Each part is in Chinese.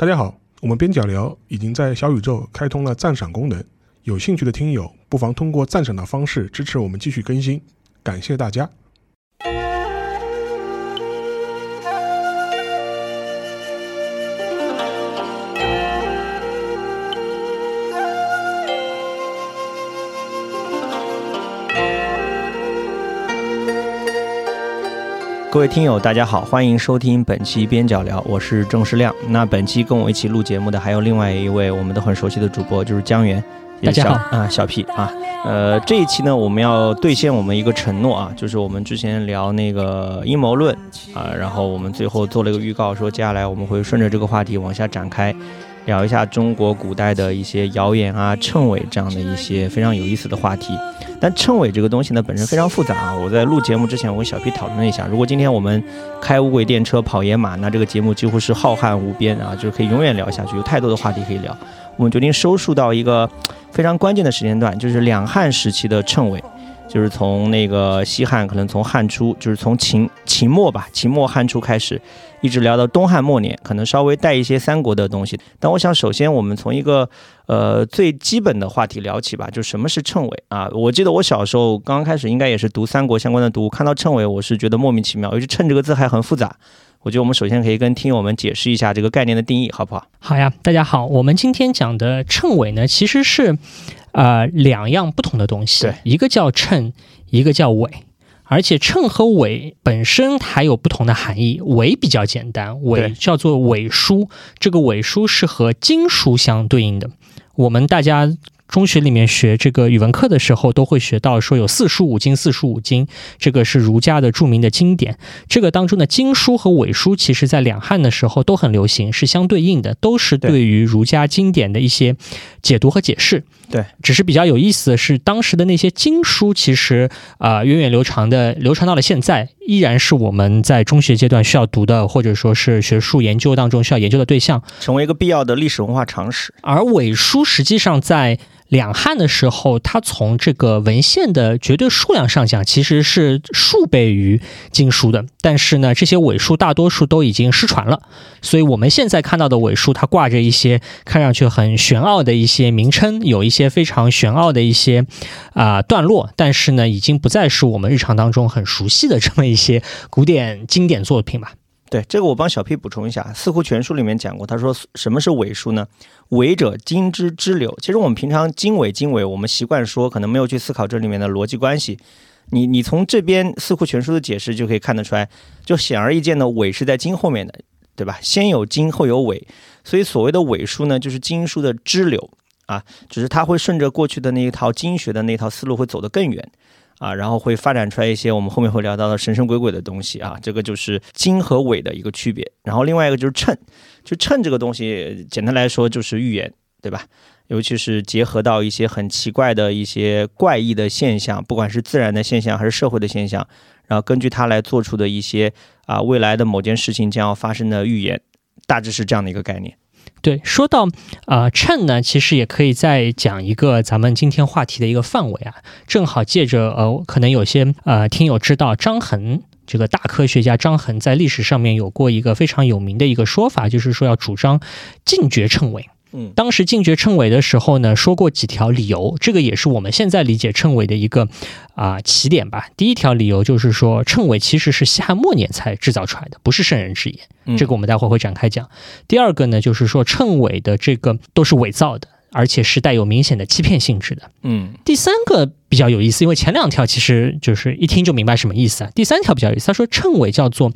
大家好，我们边角聊已经在小宇宙开通了赞赏功能，有兴趣的听友不妨通过赞赏的方式支持我们继续更新，感谢大家。各位听友，大家好，欢迎收听本期边角聊，我是郑世亮。那本期跟我一起录节目的还有另外一位我们都很熟悉的主播，就是江源。大家好啊，小 P 啊，呃，这一期呢，我们要兑现我们一个承诺啊，就是我们之前聊那个阴谋论啊，然后我们最后做了一个预告，说接下来我们会顺着这个话题往下展开。聊一下中国古代的一些谣言啊、谶纬这样的一些非常有意思的话题。但称谓这个东西呢，本身非常复杂啊。我在录节目之前，我跟小 P 讨论了一下，如果今天我们开无轨电车跑野马，那这个节目几乎是浩瀚无边啊，就是可以永远聊下去，有太多的话题可以聊。我们决定收束到一个非常关键的时间段，就是两汉时期的称谓。就是从那个西汉，可能从汉初，就是从秦秦末吧，秦末汉初开始，一直聊到东汉末年，可能稍微带一些三国的东西。但我想，首先我们从一个呃最基本的话题聊起吧，就什么是谶纬啊？我记得我小时候刚开始，应该也是读三国相关的读物，看到谶纬，我是觉得莫名其妙，尤其“谶”这个字还很复杂。我觉得我们首先可以跟听友们解释一下这个概念的定义，好不好？好呀，大家好，我们今天讲的谶纬呢，其实是。呃，两样不同的东西，一个叫称，一个叫尾，而且称和尾本身还有不同的含义。尾比较简单，尾叫做尾书，这个尾书是和经书相对应的。我们大家。中学里面学这个语文课的时候，都会学到说有四书五经，四书五经，这个是儒家的著名的经典。这个当中的经书和伪书，其实在两汉的时候都很流行，是相对应的，都是对于儒家经典的一些解读和解释。对，只是比较有意思的是，当时的那些经书，其实啊，源远流长的流传到了现在，依然是我们在中学阶段需要读的，或者说是学术研究当中需要研究的对象，成为一个必要的历史文化常识。而伪书实际上在两汉的时候，它从这个文献的绝对数量上讲，其实是数倍于经书的。但是呢，这些伪书大多数都已经失传了，所以我们现在看到的伪书，它挂着一些看上去很玄奥的一些名称，有一些非常玄奥的一些啊段落，但是呢，已经不再是我们日常当中很熟悉的这么一些古典经典作品吧。对这个，我帮小 P 补充一下，《四库全书》里面讲过，他说什么是伪书呢？伪者，经之支流。其实我们平常经纬经纬，我们习惯说，可能没有去思考这里面的逻辑关系。你你从这边《四库全书》的解释就可以看得出来，就显而易见的伪是在经后面的，对吧？先有经，后有伪，所以所谓的伪书呢，就是经书的支流啊，只是它会顺着过去的那一套经学的那套思路会走得更远。啊，然后会发展出来一些我们后面会聊到的神神鬼鬼的东西啊，这个就是经和纬的一个区别。然后另外一个就是谶，就谶这个东西，简单来说就是预言，对吧？尤其是结合到一些很奇怪的一些怪异的现象，不管是自然的现象还是社会的现象，然后根据它来做出的一些啊未来的某件事情将要发生的预言，大致是这样的一个概念。对，说到啊秤呢，其实也可以再讲一个咱们今天话题的一个范围啊，正好借着呃，可能有些呃听友知道张衡这个大科学家张衡在历史上面有过一个非常有名的一个说法，就是说要主张禁绝称谓。嗯，当时禁绝谶纬的时候呢，说过几条理由，这个也是我们现在理解谶纬的一个啊起点吧。第一条理由就是说，谶纬其实是西汉末年才制造出来的，不是圣人之言，这个我们待会会展开讲。第二个呢，就是说谶纬的这个都是伪造的，而且是带有明显的欺骗性质的。嗯，第三个比较有意思，因为前两条其实就是一听就明白什么意思啊。第三条比较有意思，他说谶纬叫做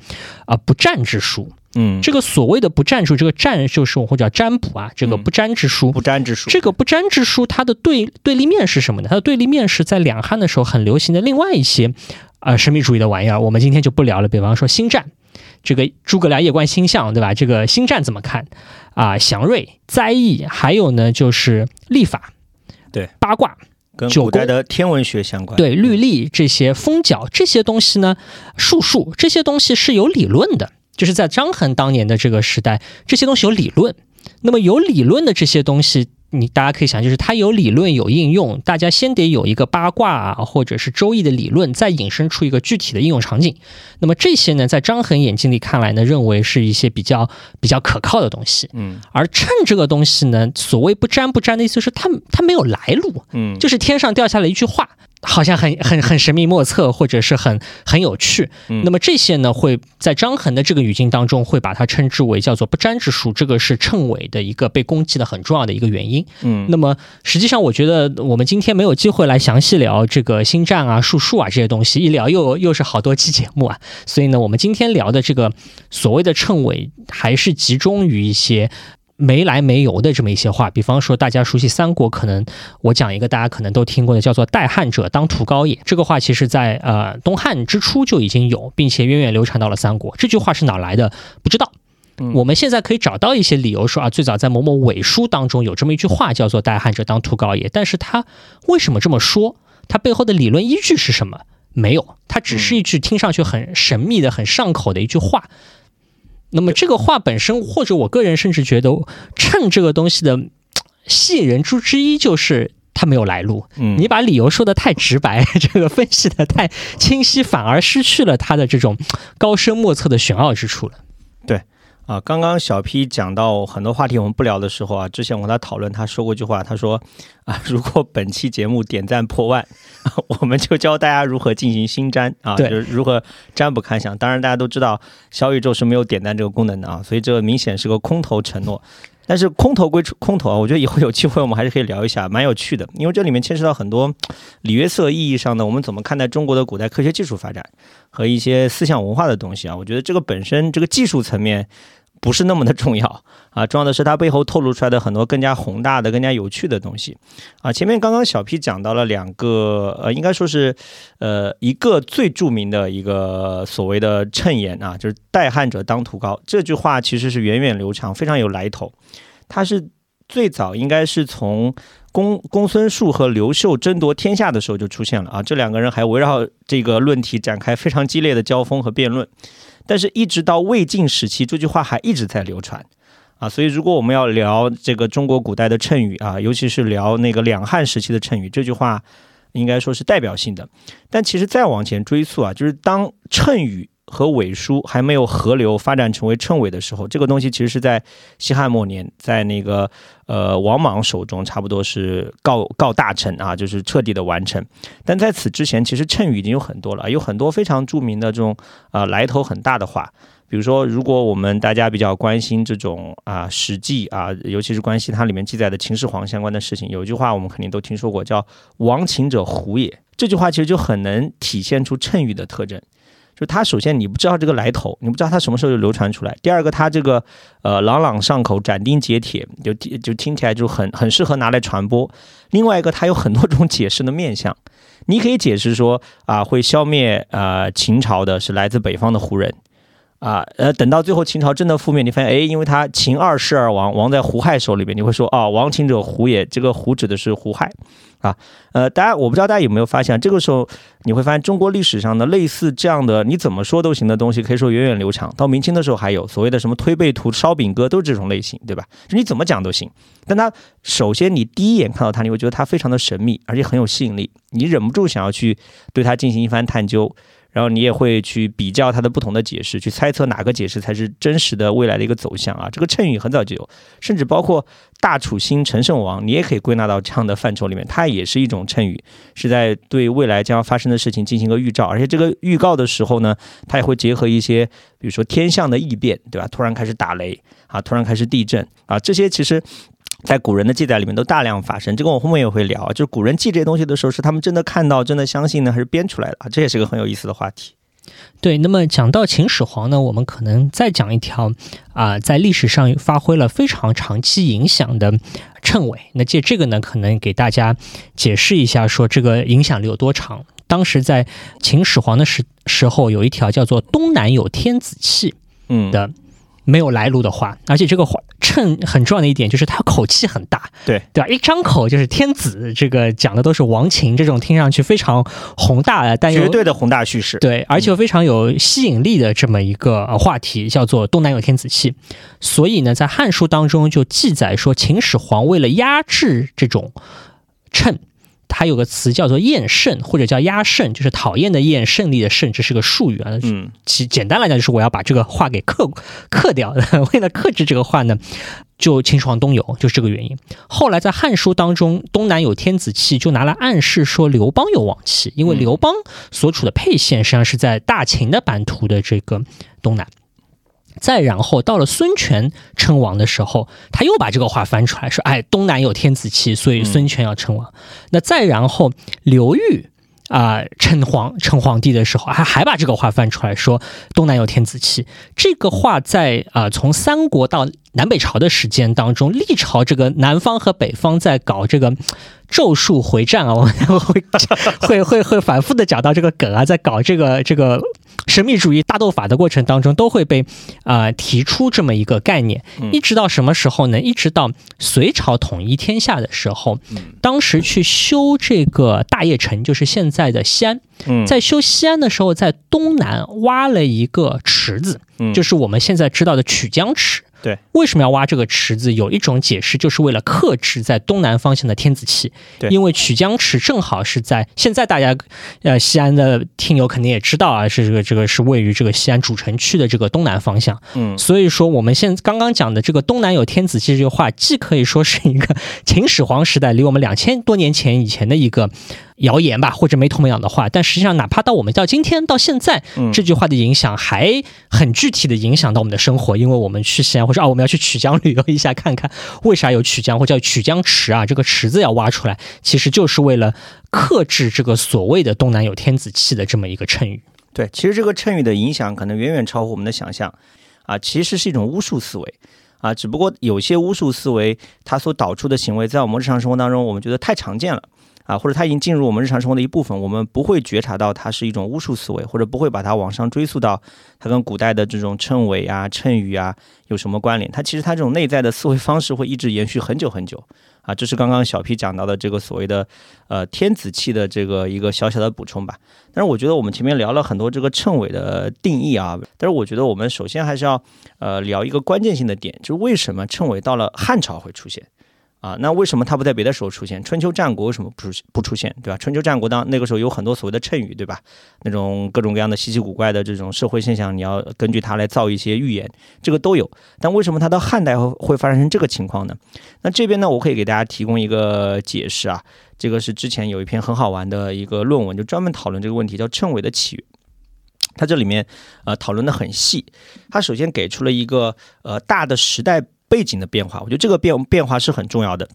啊不战之书。嗯，这个所谓的不占术，这个占就是我们叫占卜啊，这个不占之书，不占之书，这个不占之书，它的对对立面是什么呢？它的对立面是在两汉的时候很流行的另外一些啊神秘主义的玩意儿，我们今天就不聊了。比方说星战，这个诸葛亮夜观星象，对吧？这个星战怎么看啊？祥瑞、灾异，还有呢就是历法，对八卦，跟古代的天文学相关，对律历这些风角这些东西呢，术数这些东西是有理论的。就是在张衡当年的这个时代，这些东西有理论。那么有理论的这些东西，你大家可以想，就是它有理论有应用，大家先得有一个八卦啊，或者是周易的理论，再引申出一个具体的应用场景。那么这些呢，在张衡眼睛里看来呢，认为是一些比较比较可靠的东西。嗯，而秤这个东西呢，所谓不沾不沾的意思是它它没有来路，嗯，就是天上掉下来一句话。好像很很很神秘莫测，或者是很很有趣。那么这些呢，会在张衡的这个语境当中，会把它称之为叫做不沾之术。这个是称谓的一个被攻击的很重要的一个原因。嗯，那么实际上，我觉得我们今天没有机会来详细聊这个星战啊、术数啊这些东西，一聊又又是好多期节目啊。所以呢，我们今天聊的这个所谓的称谓，还是集中于一些。没来没由的这么一些话，比方说大家熟悉三国，可能我讲一个大家可能都听过的，叫做“代汉者当屠高也”。这个话其实在呃东汉之初就已经有，并且源远流传到了三国。这句话是哪来的？不知道。我们现在可以找到一些理由说啊，最早在某某伪书当中有这么一句话，叫做“代汉者当屠高也”。但是他为什么这么说？他背后的理论依据是什么？没有，它只是一句听上去很神秘的、很上口的一句话。那么这个话本身，或者我个人甚至觉得，趁这个东西的吸引人之之一就是它没有来路。嗯，你把理由说的太直白，这个分析的太 清晰，反而失去了它的这种高深莫测的玄奥之处了。对。啊，刚刚小 P 讲到很多话题我们不聊的时候啊，之前我跟他讨论，他说过一句话，他说啊，如果本期节目点赞破万，我们就教大家如何进行新占啊，就是如何占卜看相。当然大家都知道小宇宙是没有点赞这个功能的啊，所以这明显是个空头承诺。但是空头归空头啊，我觉得以后有机会我们还是可以聊一下，蛮有趣的，因为这里面牵涉到很多里约色意义上的我们怎么看待中国的古代科学技术发展和一些思想文化的东西啊。我觉得这个本身这个技术层面。不是那么的重要啊，重要的是它背后透露出来的很多更加宏大的、更加有趣的东西啊。前面刚刚小 P 讲到了两个，呃，应该说是，呃，一个最著名的一个所谓的谶言啊，就是“代汉者当屠高”这句话，其实是源远流长，非常有来头。它是最早应该是从公公孙述和刘秀争夺天下的时候就出现了啊，这两个人还围绕这个论题展开非常激烈的交锋和辩论。但是，一直到魏晋时期，这句话还一直在流传，啊，所以如果我们要聊这个中国古代的谶语啊，尤其是聊那个两汉时期的谶语，这句话应该说是代表性的。但其实再往前追溯啊，就是当谶语。和伪书还没有合流发展成为称伪的时候，这个东西其实是在西汉末年，在那个呃王莽手中，差不多是告告大成啊，就是彻底的完成。但在此之前，其实谶语已经有很多了，有很多非常著名的这种啊来头很大的话，比如说，如果我们大家比较关心这种啊《史记》啊，尤其是关心它里面记载的秦始皇相关的事情，有一句话我们肯定都听说过，叫“亡秦者胡也”。这句话其实就很能体现出谶语的特征。就它首先你不知道这个来头，你不知道它什么时候就流传出来。第二个，它这个呃朗朗上口、斩钉截铁，就就听起来就很很适合拿来传播。另外一个，它有很多种解释的面相，你可以解释说啊，会消灭呃秦朝的是来自北方的胡人。啊，呃，等到最后秦朝真的覆灭，你发现，哎，因为他秦二世而亡，亡在胡亥手里面，你会说，哦，亡秦者胡也，这个胡指的是胡亥，啊，呃，大家我不知道大家有没有发现，这个时候你会发现中国历史上的类似这样的你怎么说都行的东西，可以说源远流长，到明清的时候还有所谓的什么推背图、烧饼歌，都是这种类型，对吧？就你怎么讲都行，但它首先你第一眼看到它，你会觉得它非常的神秘，而且很有吸引力，你忍不住想要去对它进行一番探究。然后你也会去比较它的不同的解释，去猜测哪个解释才是真实的未来的一个走向啊。这个谶语很早就有，甚至包括大楚兴陈胜王，你也可以归纳到这样的范畴里面，它也是一种谶语，是在对未来将要发生的事情进行一个预兆。而且这个预告的时候呢，它也会结合一些，比如说天象的异变，对吧？突然开始打雷啊，突然开始地震啊，这些其实。在古人的记载里面都大量发生，这个我后面也会聊。就是古人记这些东西的时候，是他们真的看到、真的相信呢，还是编出来的啊？这也是个很有意思的话题。对，那么讲到秦始皇呢，我们可能再讲一条啊，在历史上发挥了非常长期影响的称谓。那借这个呢，可能给大家解释一下，说这个影响力有多长。当时在秦始皇的时时候，有一条叫做“东南有天子气”嗯的没有来路的话，而且这个话称很重要的一点就是他口气很大，对对吧？一张口就是天子，这个讲的都是王秦这种听上去非常宏大的，但绝对的宏大叙事，对，而且又非常有吸引力的这么一个话题，叫做东南有天子气。所以呢，在《汉书》当中就记载说，秦始皇为了压制这种称。它有个词叫做厌胜，或者叫压胜，就是讨厌的厌，胜利的胜，这是个术语啊。嗯，其简单来讲就是我要把这个话给克克掉。为了克制这个话呢，就秦始皇东游，就是这个原因。后来在《汉书》当中，东南有天子气，就拿来暗示说刘邦有王气，因为刘邦所处的沛县实际上是在大秦的版图的这个东南。再然后到了孙权称王的时候，他又把这个话翻出来说：“哎，东南有天子气，所以孙权要称王。”那再然后刘裕啊称皇称皇帝的时候，还还把这个话翻出来说：“东南有天子气。”这个话在啊从三国到南北朝的时间当中，历朝这个南方和北方在搞这个 咒术回战啊，我们会会会会反复的讲到这个梗啊，在搞这个这个。神秘主义大斗法的过程当中，都会被啊提出这么一个概念，一直到什么时候呢？一直到隋朝统一天下的时候，当时去修这个大业城，就是现在的西安，在修西安的时候，在东南挖了一个池子，就是我们现在知道的曲江池。对，为什么要挖这个池子？有一种解释，就是为了克制在东南方向的天子气。对，因为曲江池正好是在现在大家，呃，西安的听友肯定也知道啊，是这个这个是位于这个西安主城区的这个东南方向。嗯，所以说我们现刚刚讲的这个东南有天子气这句话，既可以说是一个 秦始皇时代离我们两千多年前以前的一个。谣言吧，或者没头没脑的话，但实际上，哪怕到我们到今天到现在，这句话的影响还很具体的影响到我们的生活，因为我们去西安，或者啊，我们要去曲江旅游一下，看看为啥有曲江，或者叫曲江池啊，这个池子要挖出来，其实就是为了克制这个所谓的东南有天子气的这么一个谶语。对，其实这个谶语的影响可能远远超乎我们的想象啊，其实是一种巫术思维啊，只不过有些巫术思维它所导出的行为，在我们日常生活当中，我们觉得太常见了。啊，或者它已经进入我们日常生活的一部分，我们不会觉察到它是一种巫术思维，或者不会把它往上追溯到它跟古代的这种称谓啊、称语啊有什么关联。它其实它这种内在的思维方式会一直延续很久很久。啊，这是刚刚小 P 讲到的这个所谓的呃天子气的这个一个小小的补充吧。但是我觉得我们前面聊了很多这个称谓的定义啊，但是我觉得我们首先还是要呃聊一个关键性的点，就是为什么称谓到了汉朝会出现。啊，那为什么它不在别的时候出现？春秋战国为什么不出不出现？对吧？春秋战国当那个时候有很多所谓的谶语，对吧？那种各种各样的稀奇古怪的这种社会现象，你要根据它来造一些预言，这个都有。但为什么它到汉代会会发生成这个情况呢？那这边呢，我可以给大家提供一个解释啊。这个是之前有一篇很好玩的一个论文，就专门讨论这个问题，叫谶纬的起源。它这里面呃讨论的很细。它首先给出了一个呃大的时代。背景的变化，我觉得这个变变化是很重要的，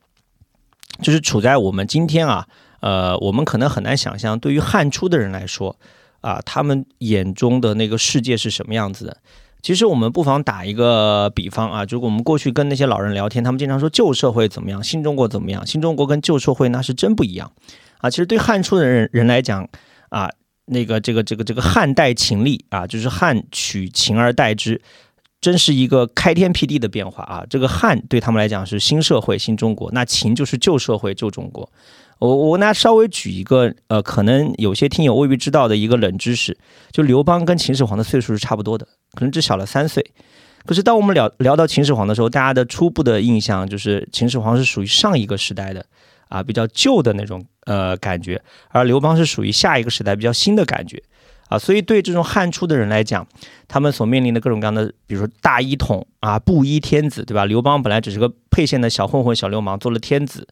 就是处在我们今天啊，呃，我们可能很难想象，对于汉初的人来说啊，他们眼中的那个世界是什么样子的。其实我们不妨打一个比方啊，如果我们过去跟那些老人聊天，他们经常说旧社会怎么样，新中国怎么样，新中国跟旧社会那是真不一样啊。其实对汉初的人人来讲啊，那个这个这个这个汉代秦立啊，就是汉取秦而代之。真是一个开天辟地的变化啊！这个汉对他们来讲是新社会、新中国，那秦就是旧社会、旧中国。我我跟大家稍微举一个呃，可能有些听友未必知道的一个冷知识，就刘邦跟秦始皇的岁数是差不多的，可能只小了三岁。可是当我们聊聊到秦始皇的时候，大家的初步的印象就是秦始皇是属于上一个时代的啊，比较旧的那种呃感觉，而刘邦是属于下一个时代比较新的感觉。啊，所以对这种汉初的人来讲，他们所面临的各种各样的，比如说大一统啊，布衣天子，对吧？刘邦本来只是个沛县的小混混、小流氓，做了天子，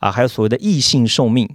啊，还有所谓的异姓受命，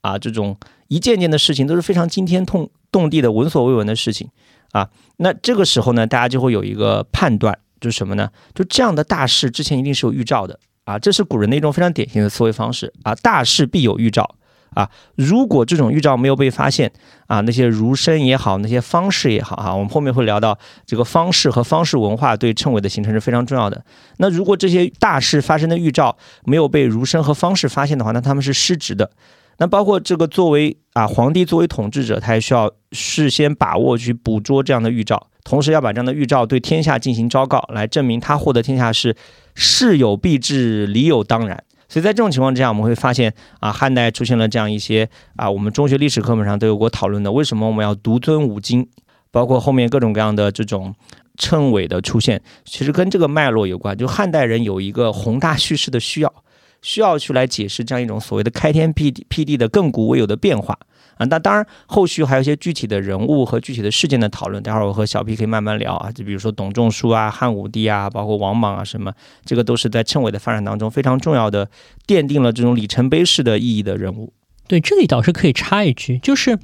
啊，这种一件件的事情都是非常惊天动动地的、闻所未闻的事情，啊，那这个时候呢，大家就会有一个判断，就是什么呢？就这样的大事之前一定是有预兆的，啊，这是古人的一种非常典型的思维方式，啊，大事必有预兆。啊，如果这种预兆没有被发现，啊，那些儒生也好，那些方士也好，哈，我们后面会聊到这个方士和方士文化对称谓的形成是非常重要的。那如果这些大事发生的预兆没有被儒生和方士发现的话，那他们是失职的。那包括这个作为啊皇帝作为统治者，他也需要事先把握去捕捉这样的预兆，同时要把这样的预兆对天下进行昭告，来证明他获得天下是事有必至，理有当然。所以在这种情况之下，我们会发现啊，汉代出现了这样一些啊，我们中学历史课本上都有过讨论的，为什么我们要独尊五经，包括后面各种各样的这种称谓的出现，其实跟这个脉络有关。就汉代人有一个宏大叙事的需要，需要去来解释这样一种所谓的开天辟地辟地的亘古未有的变化。啊，那当然，后续还有一些具体的人物和具体的事件的讨论，待会儿我和小 P 可以慢慢聊啊。就比如说董仲舒啊、汉武帝啊，包括王莽啊什么，这个都是在称谓的发展当中非常重要的，奠定了这种里程碑式的意义的人物。对，这里倒是可以插一句，就是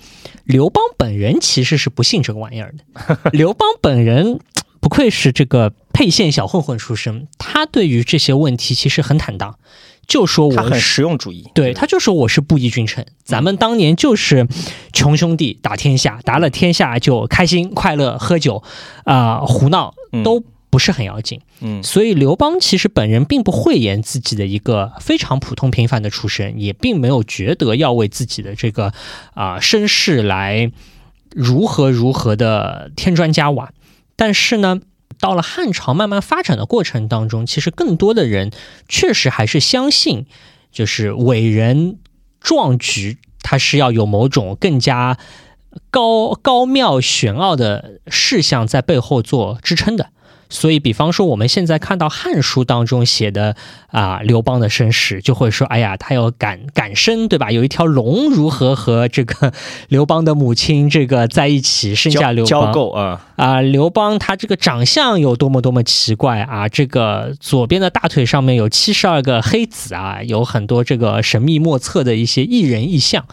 刘邦本人其实是不信这个玩意儿的。刘邦本人不愧是这个沛县小混混出身，他对于这些问题其实很坦荡。就说我很实用主义，对他就说我是布衣君臣，咱们当年就是穷兄弟打天下，打了天下就开心快乐喝酒啊胡闹都不是很要紧，嗯，所以刘邦其实本人并不讳言自己的一个非常普通平凡的出身，也并没有觉得要为自己的这个啊身世来如何如何的添砖加瓦，但是呢。到了汉朝慢慢发展的过程当中，其实更多的人确实还是相信，就是伟人壮举，他是要有某种更加高高妙玄奥的事项在背后做支撑的。所以，比方说，我们现在看到《汉书》当中写的啊，刘邦的身世，就会说，哎呀，他要赶赶生，对吧？有一条龙如何和这个刘邦的母亲这个在一起生下刘邦？啊啊！刘邦他这个长相有多么多么奇怪啊！这个左边的大腿上面有七十二个黑子啊，有很多这个神秘莫测的一些异人异象。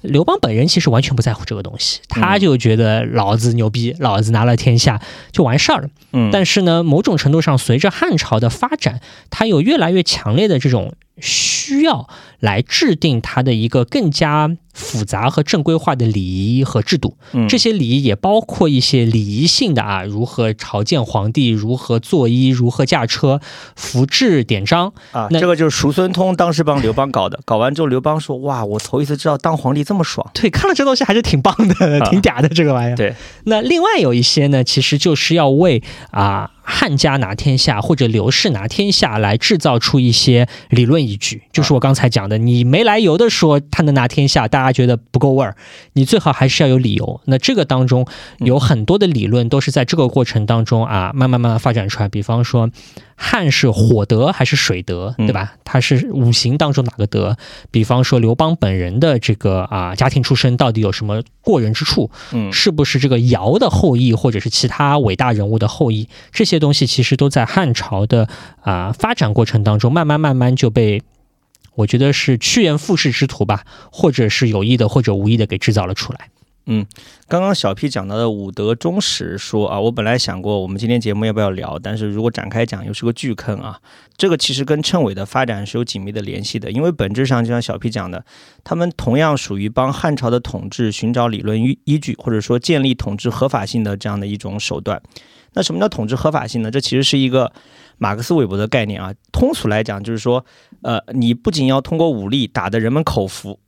刘邦本人其实完全不在乎这个东西，他就觉得老子牛逼，老子拿了天下就完事儿了。嗯，但是呢，某种程度上，随着汉朝的发展，他有越来越强烈的这种。需要来制定它的一个更加复杂和正规化的礼仪和制度。嗯，这些礼仪也包括一些礼仪性的啊，如何朝见皇帝，如何作揖，如何驾车，服制典章啊。这个就是叔孙通当时帮刘邦搞的。搞完之后，刘邦说：“哇，我头一次知道当皇帝这么爽。”对，看了这东西还是挺棒的，挺嗲的这个玩意儿。对，那另外有一些呢，其实就是要为啊。汉家拿天下或者刘氏拿天下来制造出一些理论依据，就是我刚才讲的，你没来由的说他能拿天下，大家觉得不够味儿，你最好还是要有理由。那这个当中有很多的理论都是在这个过程当中啊，慢慢慢慢发展出来。比方说。汉是火德还是水德，对吧？他是五行当中哪个德？比方说刘邦本人的这个啊家庭出身到底有什么过人之处？嗯，是不是这个尧的后裔，或者是其他伟大人物的后裔？这些东西其实都在汉朝的啊发展过程当中，慢慢慢慢就被我觉得是趋炎附势之徒吧，或者是有意的或者无意的给制造了出来。嗯，刚刚小 P 讲到的武德忠实说啊，我本来想过我们今天节目要不要聊，但是如果展开讲又是个巨坑啊。这个其实跟称谓的发展是有紧密的联系的，因为本质上就像小 P 讲的，他们同样属于帮汉朝的统治寻找理论依依据，或者说建立统治合法性的这样的一种手段。那什么叫统治合法性呢？这其实是一个马克思韦伯的概念啊。通俗来讲就是说，呃，你不仅要通过武力打得人们口服。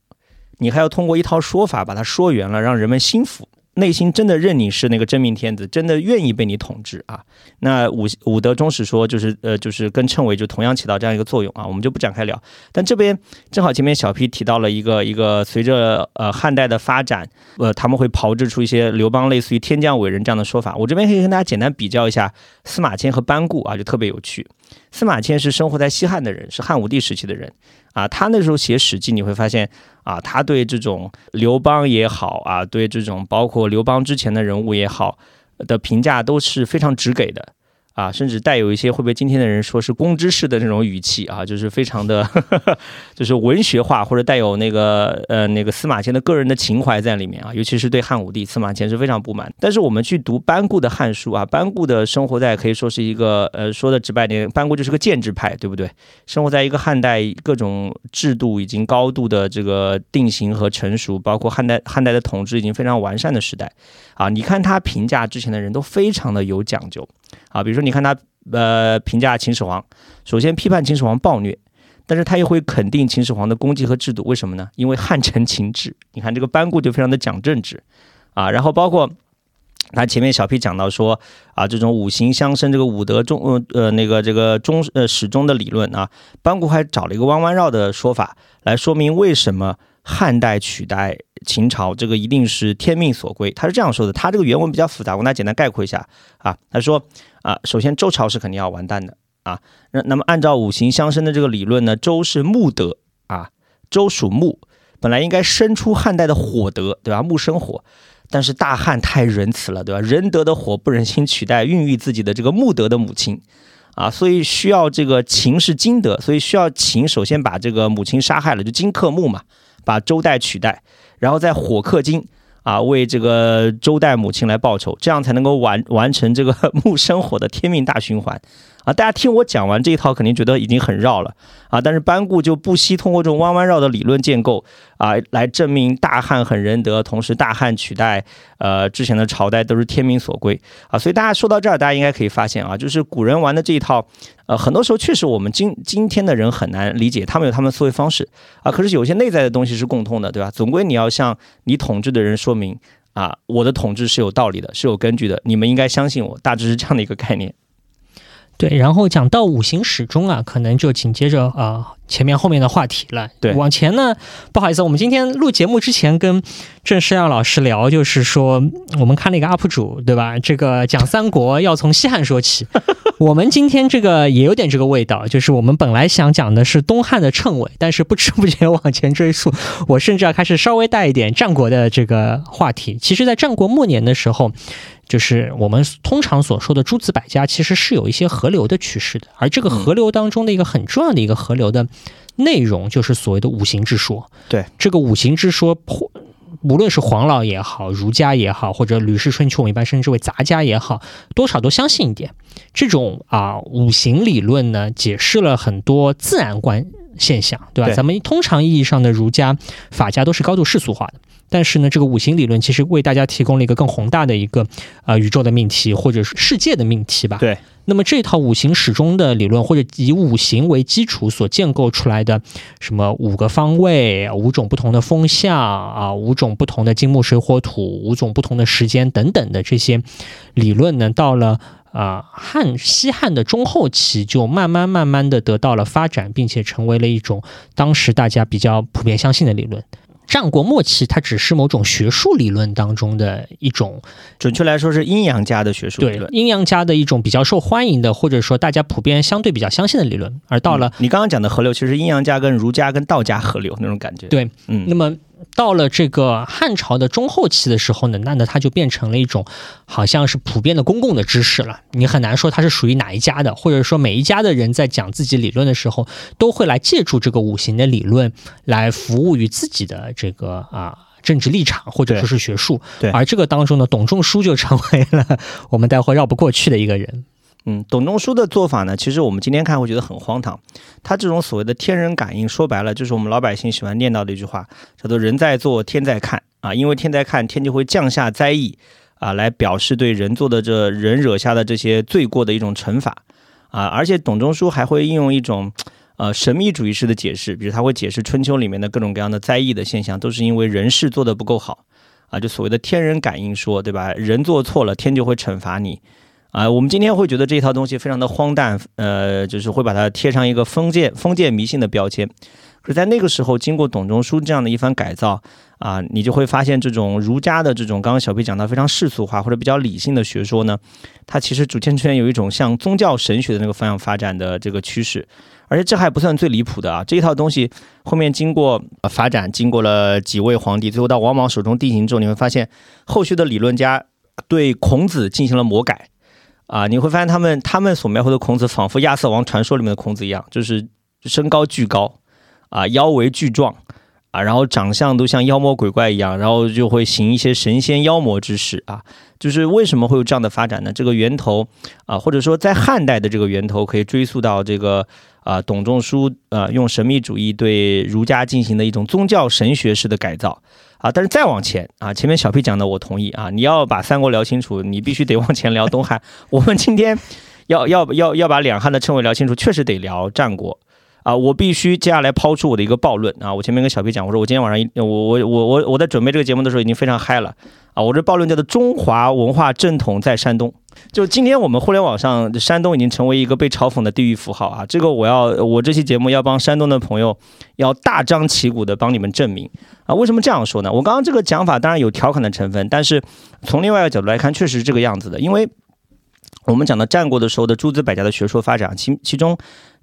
你还要通过一套说法把它说圆了，让人们心服。内心真的认你是那个真命天子，真的愿意被你统治啊？那武武德忠实说，就是呃，就是跟称谓就同样起到这样一个作用啊。我们就不展开聊。但这边正好前面小 P 提到了一个一个，随着呃汉代的发展，呃他们会炮制出一些刘邦类似于天降伟人这样的说法。我这边可以跟大家简单比较一下司马迁和班固啊，就特别有趣。司马迁是生活在西汉的人，是汉武帝时期的人啊。他那时候写《史记》，你会发现啊，他对这种刘邦也好啊，对这种包括刘邦之前的人物也好的评价都是非常直给的。啊，甚至带有一些会被今天的人说是公知式的那种语气啊，就是非常的，就是文学化或者带有那个呃那个司马迁的个人的情怀在里面啊，尤其是对汉武帝，司马迁是非常不满。但是我们去读班固的《汉书》啊，班固的生活在可以说是一个呃说的直白点，班固就是个建制派，对不对？生活在一个汉代各种制度已经高度的这个定型和成熟，包括汉代汉代的统治已经非常完善的时代啊，你看他评价之前的人都非常的有讲究。啊，比如说，你看他呃评价秦始皇，首先批判秦始皇暴虐，但是他又会肯定秦始皇的功绩和制度，为什么呢？因为汉承秦制。你看这个班固就非常的讲政治啊，然后包括他前面小 P 讲到说啊，这种五行相生，这个五德中呃呃那个这个中呃始终的理论啊，班固还找了一个弯弯绕的说法来说明为什么汉代取代秦朝这个一定是天命所归。他是这样说的，他这个原文比较复杂，我跟大家简单概括一下啊。他说啊，首先周朝是肯定要完蛋的啊。那那么按照五行相生的这个理论呢，周是木德啊，周属木，本来应该生出汉代的火德，对吧？木生火。但是大汉太仁慈了，对吧？仁德的火不忍心取代孕育自己的这个木德的母亲，啊，所以需要这个秦是金德，所以需要秦首先把这个母亲杀害了，就金克木嘛，把周代取代，然后在火克金，啊，为这个周代母亲来报仇，这样才能够完完成这个 木生火的天命大循环。啊，大家听我讲完这一套，肯定觉得已经很绕了啊！但是班固就不惜通过这种弯弯绕的理论建构啊，来证明大汉很仁德，同时大汉取代呃之前的朝代都是天命所归啊！所以大家说到这儿，大家应该可以发现啊，就是古人玩的这一套，呃，很多时候确实我们今今天的人很难理解，他们有他们思维方式啊，可是有些内在的东西是共通的，对吧？总归你要向你统治的人说明啊，我的统治是有道理的，是有根据的，你们应该相信我，大致是这样的一个概念。对，然后讲到五行始终啊，可能就紧接着啊前面后面的话题了。对，往前呢，不好意思，我们今天录节目之前跟郑世耀老师聊，就是说我们看那个 UP 主，对吧？这个讲三国要从西汉说起。我们今天这个也有点这个味道，就是我们本来想讲的是东汉的称谓，但是不知不觉往前追溯，我甚至要开始稍微带一点战国的这个话题。其实，在战国末年的时候。就是我们通常所说的诸子百家，其实是有一些河流的趋势的，而这个河流当中的一个很重要的一个河流的内容，就是所谓的五行之说。对，这个五行之说，无论是黄老也好，儒家也好，或者《吕氏春秋》我们一般称之为杂家也好，多少都相信一点。这种啊五行理论呢，解释了很多自然观现象，对吧？咱们通常意义上的儒家、法家都是高度世俗化的。但是呢，这个五行理论其实为大家提供了一个更宏大的一个呃宇宙的命题，或者是世界的命题吧。对。那么这套五行始终的理论，或者以五行为基础所建构出来的什么五个方位、五种不同的风向啊、五种不同的金木水火土、五种不同的时间等等的这些理论呢，到了啊汉西汉的中后期，就慢慢慢慢的得到了发展，并且成为了一种当时大家比较普遍相信的理论。战国末期，它只是某种学术理论当中的一种，准确来说是阴阳家的学术理论，阴阳家的一种比较受欢迎的，或者说大家普遍相对比较相信的理论。而到了你刚刚讲的河流，其实阴阳家跟儒家跟道家河流那种感觉。对，嗯，那么。到了这个汉朝的中后期的时候呢，那呢它就变成了一种好像是普遍的公共的知识了。你很难说它是属于哪一家的，或者说每一家的人在讲自己理论的时候，都会来借助这个五行的理论来服务于自己的这个啊政治立场或者说是学术。对，而这个当中呢，董仲舒就成为了我们待会绕不过去的一个人。嗯，董仲舒的做法呢，其实我们今天看会觉得很荒唐。他这种所谓的天人感应，说白了就是我们老百姓喜欢念叨的一句话，叫做“人在做，天在看”啊。因为天在看，天就会降下灾异啊，来表示对人做的这人惹下的这些罪过的一种惩罚啊。而且董仲舒还会应用一种呃神秘主义式的解释，比如他会解释春秋里面的各种各样的灾异的现象，都是因为人事做的不够好啊，就所谓的天人感应说，对吧？人做错了，天就会惩罚你。啊，我们今天会觉得这一套东西非常的荒诞，呃，就是会把它贴上一个封建封建迷信的标签。可在那个时候，经过董仲舒这样的一番改造，啊，你就会发现这种儒家的这种刚刚小 P 讲到非常世俗化或者比较理性的学说呢，它其实逐渐出现有一种向宗教神学的那个方向发展的这个趋势。而且这还不算最离谱的啊，这一套东西后面经过发展，经过了几位皇帝，最后到王莽手中定型之后，你会发现后续的理论家对孔子进行了魔改。啊，你会发现他们他们所描绘的孔子，仿佛亚瑟王传说里面的孔子一样，就是身高巨高，啊，腰围巨壮，啊，然后长相都像妖魔鬼怪一样，然后就会行一些神仙妖魔之事啊。就是为什么会有这样的发展呢？这个源头啊，或者说在汉代的这个源头，可以追溯到这个啊，董仲舒啊，用神秘主义对儒家进行的一种宗教神学式的改造。啊，但是再往前啊，前面小 P 讲的我同意啊，你要把三国聊清楚，你必须得往前聊东汉。我们今天要要要要把两汉的称谓聊清楚，确实得聊战国啊，我必须接下来抛出我的一个暴论啊！我前面跟小皮讲，我说我今天晚上一我我我我我在准备这个节目的时候已经非常嗨了啊！我这暴论叫做中华文化正统在山东，就今天我们互联网上山东已经成为一个被嘲讽的地域符号啊！这个我要我这期节目要帮山东的朋友要大张旗鼓的帮你们证明啊！为什么这样说呢？我刚刚这个讲法当然有调侃的成分，但是从另外一个角度来看，确实是这个样子的，因为我们讲到战国的时候的诸子百家的学说发展，其其中。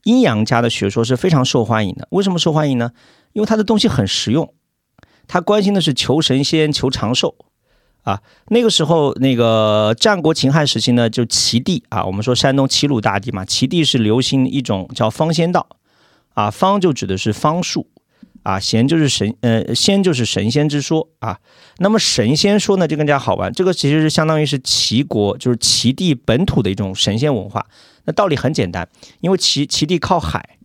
阴阳家的学说是非常受欢迎的，为什么受欢迎呢？因为他的东西很实用，他关心的是求神仙、求长寿。啊。那个时候，那个战国秦汉时期呢，就齐地。啊，我们说山东齐鲁大地嘛，齐地是流行一种叫方仙道。啊，方就指的是方术。啊，仙就是神，呃，仙就是神仙之说啊。那么神仙说呢，就更加好玩，这个其实是相当于是齐国，就是齐地本土的一种神仙文化。那道理很简单，因为齐齐地靠海，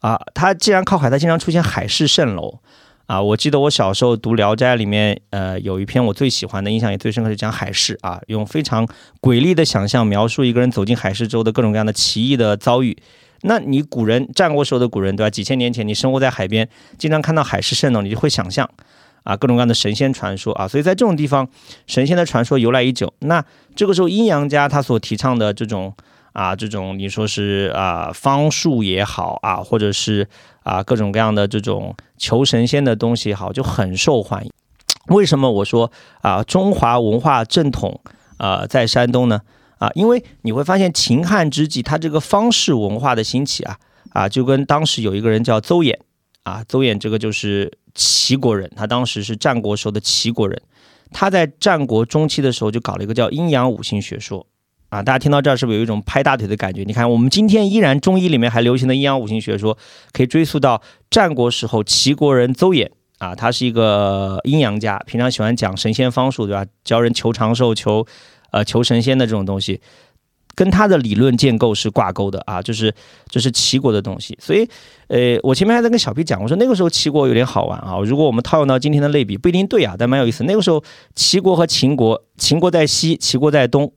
啊，它既然靠海，它经常出现海市蜃楼，啊，我记得我小时候读《聊斋》里面，呃，有一篇我最喜欢的、印象也最深刻，是讲海市啊，用非常诡异的想象描述一个人走进海市之后的各种各样的奇异的遭遇。那你古人战国时候的古人，对吧？几千年前你生活在海边，经常看到海市蜃楼，你就会想象啊，各种各样的神仙传说啊，所以在这种地方，神仙的传说由来已久。那这个时候阴阳家他所提倡的这种。啊，这种你说是啊方术也好啊，或者是啊各种各样的这种求神仙的东西也好，就很受欢迎。为什么我说啊中华文化正统啊在山东呢？啊，因为你会发现秦汉之际，它这个方式文化的兴起啊啊，就跟当时有一个人叫邹衍啊，邹衍这个就是齐国人，他当时是战国时候的齐国人，他在战国中期的时候就搞了一个叫阴阳五行学说。啊，大家听到这儿是不是有一种拍大腿的感觉？你看，我们今天依然中医里面还流行的阴阳五行学说，可以追溯到战国时候齐国人邹衍啊，他是一个阴阳家，平常喜欢讲神仙方术，对吧？教人求长寿、求呃求神仙的这种东西，跟他的理论建构是挂钩的啊，就是这是齐国的东西。所以，呃，我前面还在跟小 P 讲，我说那个时候齐国有点好玩啊。如果我们套用到今天的类比，不一定对啊，但蛮有意思。那个时候齐国和秦国，秦国在西，齐国在东。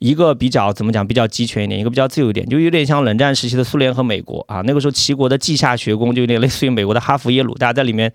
一个比较怎么讲比较集权一点，一个比较自由一点，就有点像冷战时期的苏联和美国啊。那个时候齐国的稷下学宫就有点类似于美国的哈佛耶鲁，大家在里面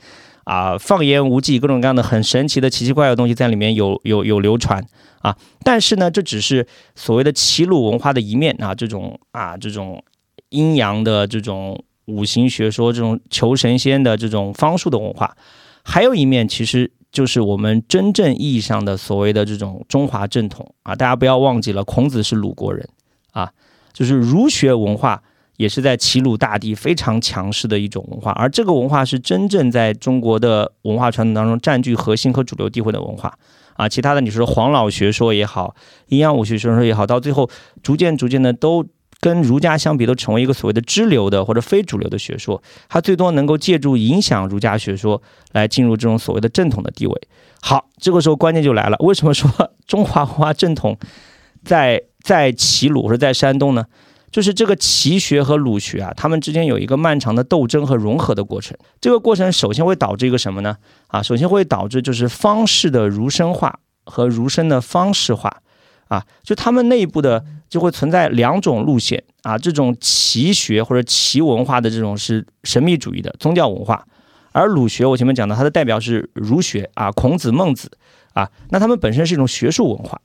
啊放言无忌，各种各样的很神奇的奇奇怪怪的东西在里面有有有流传啊。但是呢，这只是所谓的齐鲁文化的一面啊，这种啊这种阴阳的这种五行学说，这种求神仙的这种方术的文化，还有一面其实。就是我们真正意义上的所谓的这种中华正统啊，大家不要忘记了，孔子是鲁国人啊，就是儒学文化也是在齐鲁大地非常强势的一种文化，而这个文化是真正在中国的文化传统当中占据核心和主流地位的文化啊。其他的你说黄老学说也好，阴阳五行学说也好，到最后逐渐逐渐的都。跟儒家相比，都成为一个所谓的支流的或者非主流的学说，它最多能够借助影响儒家学说来进入这种所谓的正统的地位。好，这个时候关键就来了，为什么说中华文化正统在在齐鲁或者在山东呢？就是这个奇学和鲁学啊，他们之间有一个漫长的斗争和融合的过程。这个过程首先会导致一个什么呢？啊，首先会导致就是方式的儒生化和儒生的方式化。啊，就他们内部的就会存在两种路线啊，这种奇学或者奇文化的这种是神秘主义的宗教文化，而鲁学我前面讲的它的代表是儒学啊，孔子、孟子啊，那他们本身是一种学术文化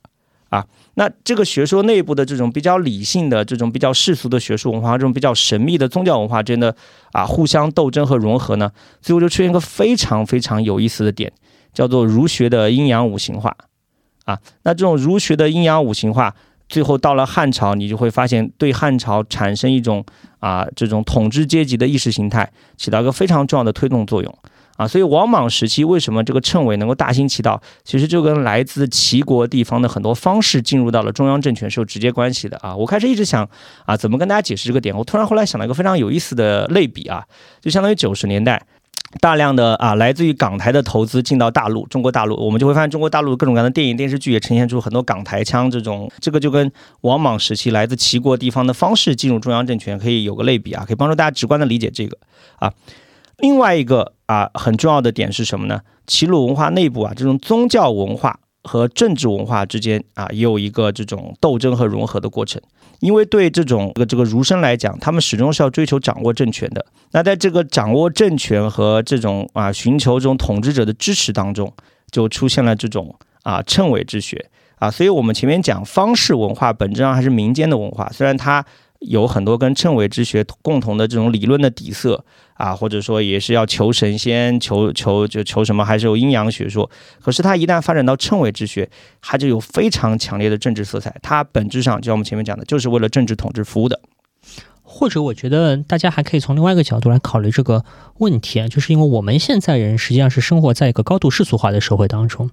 啊，那这个学说内部的这种比较理性的这种比较世俗的学术文化，这种比较神秘的宗教文化之间的啊互相斗争和融合呢，最后就出现一个非常非常有意思的点，叫做儒学的阴阳五行化。啊，那这种儒学的阴阳五行化，最后到了汉朝，你就会发现对汉朝产生一种啊这种统治阶级的意识形态，起到一个非常重要的推动作用啊。所以王莽时期为什么这个称谓能够大行其道，其实就跟来自齐国地方的很多方式进入到了中央政权是有直接关系的啊。我开始一直想啊怎么跟大家解释这个点，我突然后来想到一个非常有意思的类比啊，就相当于九十年代。大量的啊，来自于港台的投资进到大陆，中国大陆，我们就会发现中国大陆各种各样的电影、电视剧也呈现出很多港台腔这种，这个就跟王莽时期来自齐国地方的方式进入中央政权可以有个类比啊，可以帮助大家直观的理解这个啊。另外一个啊很重要的点是什么呢？齐鲁文化内部啊，这种宗教文化和政治文化之间啊，也有一个这种斗争和融合的过程。因为对这种这个儒生来讲，他们始终是要追求掌握政权的。那在这个掌握政权和这种啊寻求这种统治者的支持当中，就出现了这种啊称谓之学啊。所以我们前面讲方士文化本质上还是民间的文化，虽然它。有很多跟谶纬之学共同的这种理论的底色啊，或者说也是要求神仙、求求就求什么，还是有阴阳学说。可是它一旦发展到谶纬之学，它就有非常强烈的政治色彩。它本质上就像我们前面讲的，就是为了政治统治服务的。或者，我觉得大家还可以从另外一个角度来考虑这个问题啊，就是因为我们现在人实际上是生活在一个高度世俗化的社会当中，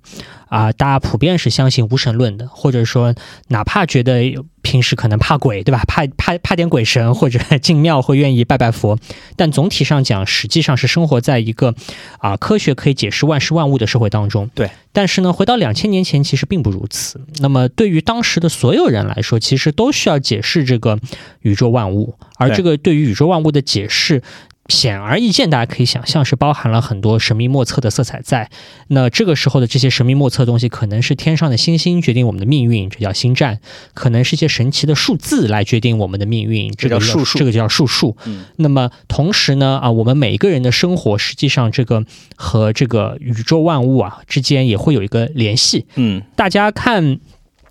啊，大家普遍是相信无神论的，或者说哪怕觉得平时可能怕鬼，对吧？怕怕怕点鬼神，或者 进庙会愿意拜拜佛，但总体上讲，实际上是生活在一个啊科学可以解释万事万物的社会当中。对。但是呢，回到两千年前，其实并不如此。那么，对于当时的所有人来说，其实都需要解释这个宇宙万物，而这个对于宇宙万物的解释。显而易见，大家可以想象是包含了很多神秘莫测的色彩在。那这个时候的这些神秘莫测的东西，可能是天上的星星决定我们的命运，这叫星战；可能是一些神奇的数字来决定我们的命运，这叫数数。这个叫数数。那么同时呢，啊，我们每一个人的生活，实际上这个和这个宇宙万物啊之间也会有一个联系。嗯，大家看。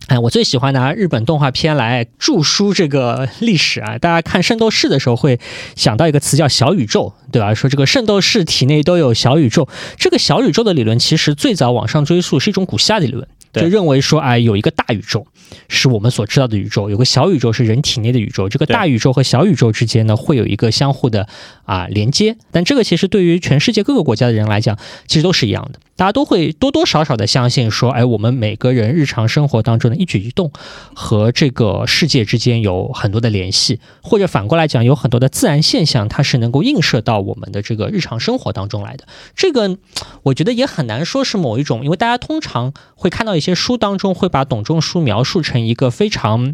哎，我最喜欢拿日本动画片来著书这个历史啊！大家看《圣斗士》的时候会想到一个词叫“小宇宙”，对吧？说这个圣斗士体内都有小宇宙。这个小宇宙的理论其实最早往上追溯是一种古希腊的理论。就认为说，哎，有一个大宇宙，是我们所知道的宇宙；有个小宇宙是人体内的宇宙。这个大宇宙和小宇宙之间呢，会有一个相互的啊连接。但这个其实对于全世界各个国家的人来讲，其实都是一样的。大家都会多多少少的相信说，哎，我们每个人日常生活当中的一举一动和这个世界之间有很多的联系，或者反过来讲，有很多的自然现象，它是能够映射到我们的这个日常生活当中来的。这个我觉得也很难说是某一种，因为大家通常会看到。一些书当中会把董仲舒描述成一个非常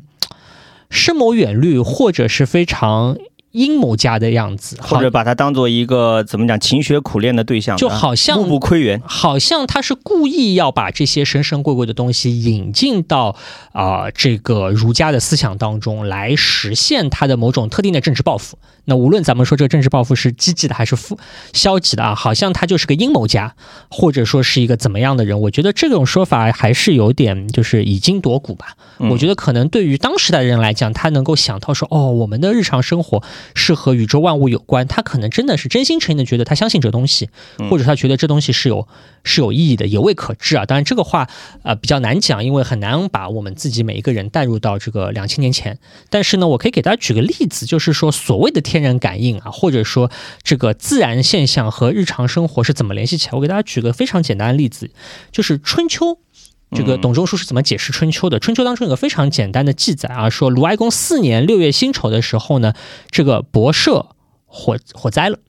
深谋远虑，或者是非常阴谋家的样子，或者把他当做一个怎么讲勤学苦练的对象，就好像目不窥园，好像他是故意要把这些神神鬼鬼的东西引进到啊这个儒家的思想当中来实现他的某种特定的政治抱负。那无论咱们说这个政治抱负是积极的还是负消极的啊，好像他就是个阴谋家，或者说是一个怎么样的人？我觉得这种说法还是有点就是以经夺古吧。我觉得可能对于当时的人来讲，他能够想到说，哦，我们的日常生活是和宇宙万物有关，他可能真的是真心诚意的觉得他相信这东西，或者他觉得这东西是有是有意义的，也未可知啊。当然这个话呃比较难讲，因为很难把我们自己每一个人带入到这个两千年前。但是呢，我可以给大家举个例子，就是说所谓的天。天然感应啊，或者说这个自然现象和日常生活是怎么联系起来？我给大家举个非常简单的例子，就是春秋。这个董仲舒是怎么解释春秋的？春秋当中有个非常简单的记载啊，说鲁哀公四年六月辛丑的时候呢，这个博社火火灾了。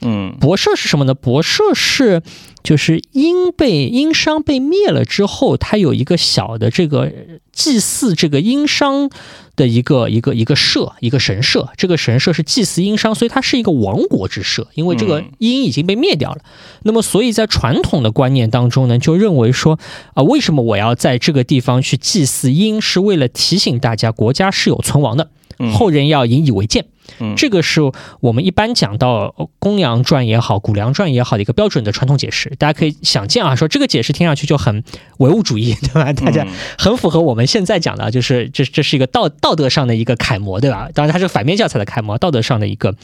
嗯，博社是什么呢？博社是就是殷被殷商被灭了之后，它有一个小的这个祭祀这个殷商的一个一个一个社，一个神社。这个神社是祭祀殷商，所以它是一个亡国之社，因为这个殷已经被灭掉了。那么，所以在传统的观念当中呢，就认为说啊，为什么我要在这个地方去祭祀殷，是为了提醒大家国家是有存亡的，后人要引以为鉴。这个是我们一般讲到《公羊传》也好，《谷梁传》也好的一个标准的传统解释。大家可以想见啊，说这个解释听上去就很唯物主义，对吧？大家很符合我们现在讲的，就是这这是一个道道德上的一个楷模，对吧？当然它是反面教材的楷模，道德上的一个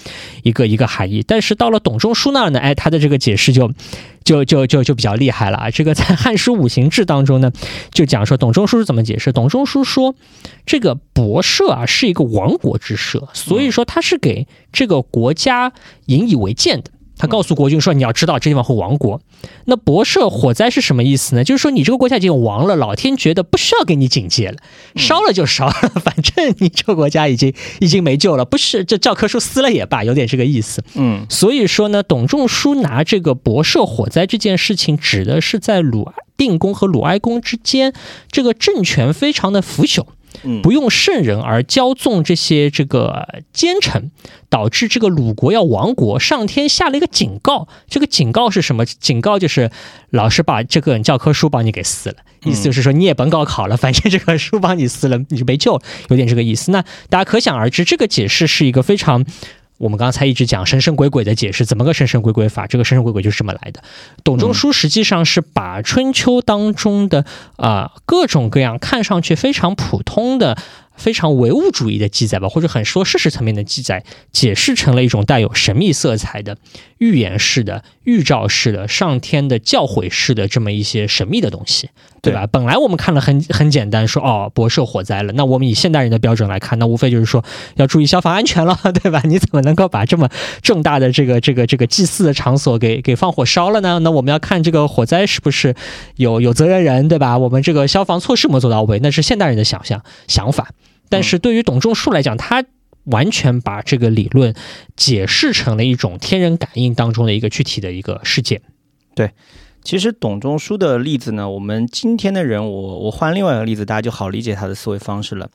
一个一个含义。但是到了董仲舒那儿呢，哎，他的这个解释就。就就就就比较厉害了啊！这个在《汉书五行志》当中呢，就讲说董仲舒是怎么解释。董仲舒说，这个博社啊是一个亡国之社，所以说他是给这个国家引以为鉴的。他告诉国君说：“你要知道这地方会亡国。”那博社火灾是什么意思呢？就是说你这个国家已经亡了，老天觉得不需要给你警戒了，烧了就烧了，反正你这个国家已经已经没救了，不是这教科书撕了也罢，有点这个意思。嗯，所以说呢，董仲舒拿这个博社火灾这件事情，指的是在鲁定公和鲁哀公之间，这个政权非常的腐朽。不用圣人而骄纵这些这个奸臣，导致这个鲁国要亡国。上天下了一个警告，这个警告是什么？警告就是老师把这个教科书帮你给撕了，意思就是说你也甭高考了，反正这个书帮你撕了，你就没救了，有点这个意思。那大家可想而知，这个解释是一个非常。我们刚才一直讲神神鬼鬼的解释，怎么个神神鬼鬼法？这个神神鬼鬼就是这么来的。董仲舒实际上是把春秋当中的啊各种各样看上去非常普通的。非常唯物主义的记载吧，或者很说事实层面的记载，解释成了一种带有神秘色彩的预言式的、预兆式的、上天的教诲式的这么一些神秘的东西，对吧？本来我们看了很很简单，说哦，博社火灾了，那我们以现代人的标准来看，那无非就是说要注意消防安全了，对吧？你怎么能够把这么重大的这个这个这个祭祀的场所给给放火烧了呢？那我们要看这个火灾是不是有有责任人，对吧？我们这个消防措施有没有做到位？那是现代人的想象想法。但是对于董仲舒来讲，他完全把这个理论解释成了一种天人感应当中的一个具体的一个事件。对，其实董仲舒的例子呢，我们今天的人，我我换另外一个例子，大家就好理解他的思维方式了。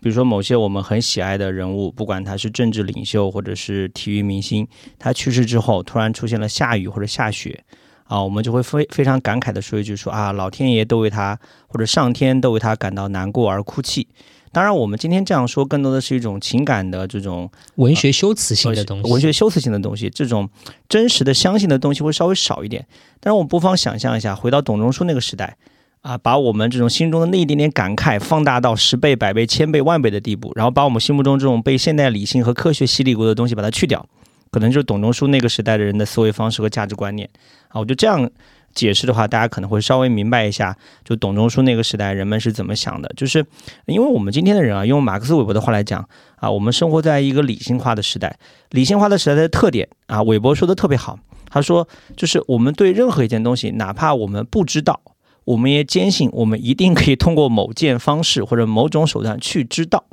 比如说某些我们很喜爱的人物，不管他是政治领袖或者是体育明星，他去世之后突然出现了下雨或者下雪啊，我们就会非非常感慨的说一句说啊，老天爷都为他或者上天都为他感到难过而哭泣。当然，我们今天这样说，更多的是一种情感的这种文学修辞性的东西，文学修辞性的东西，这种真实的、相信的东西会稍微少一点。但是，我们不妨想象一下，回到董仲舒那个时代，啊，把我们这种心中的那一点点感慨放大到十倍、百倍、千倍、万倍的地步，然后把我们心目中这种被现代理性和科学洗礼过的东西把它去掉，可能就是董仲舒那个时代的人的思维方式和价值观念。啊，我就这样。解释的话，大家可能会稍微明白一下，就董仲舒那个时代人们是怎么想的。就是因为我们今天的人啊，用马克思韦伯的话来讲啊，我们生活在一个理性化的时代。理性化的时代的特点啊，韦伯说的特别好。他说，就是我们对任何一件东西，哪怕我们不知道，我们也坚信我们一定可以通过某件方式或者某种手段去知道。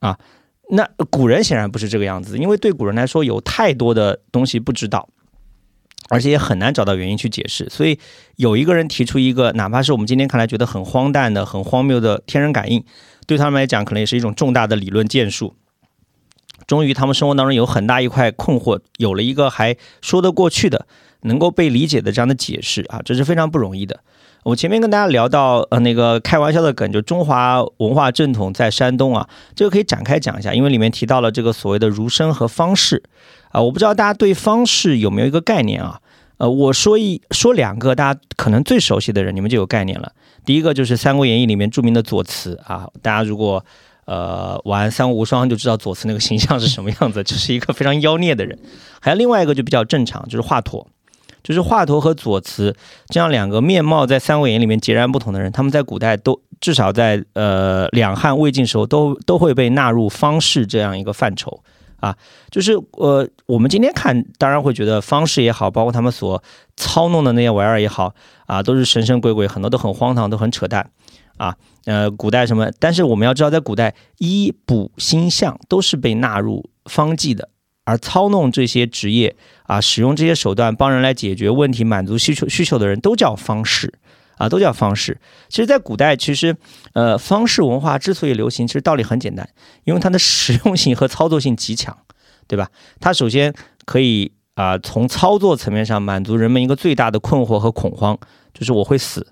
啊，那古人显然不是这个样子，因为对古人来说，有太多的东西不知道。而且也很难找到原因去解释，所以有一个人提出一个，哪怕是我们今天看来觉得很荒诞的、很荒谬的天人感应，对他们来讲可能也是一种重大的理论建树。终于，他们生活当中有很大一块困惑，有了一个还说得过去的、能够被理解的这样的解释啊，这是非常不容易的。我前面跟大家聊到呃那个开玩笑的梗，就中华文化正统在山东啊，这个可以展开讲一下，因为里面提到了这个所谓的儒生和方士。啊，我不知道大家对方式有没有一个概念啊？呃，我说一说两个大家可能最熟悉的人，你们就有概念了。第一个就是《三国演义》里面著名的左慈啊，大家如果呃玩《三国无双》就知道左慈那个形象是什么样子，就是一个非常妖孽的人。还有另外一个就比较正常，就是华佗，就是华佗和左慈这样两个面貌在《三国演义》里面截然不同的人，他们在古代都至少在呃两汉魏晋时候都都会被纳入方士这样一个范畴。啊，就是呃，我们今天看，当然会觉得方士也好，包括他们所操弄的那些玩意儿也好，啊，都是神神鬼鬼，很多都很荒唐，都很扯淡，啊，呃，古代什么？但是我们要知道，在古代，医卜星象都是被纳入方剂的，而操弄这些职业啊，使用这些手段帮人来解决问题、满足需求需求的人都叫方士。啊，都叫方式。其实，在古代，其实，呃，方式文化之所以流行，其实道理很简单，因为它的实用性和操作性极强，对吧？它首先可以啊，从操作层面上满足人们一个最大的困惑和恐慌，就是我会死，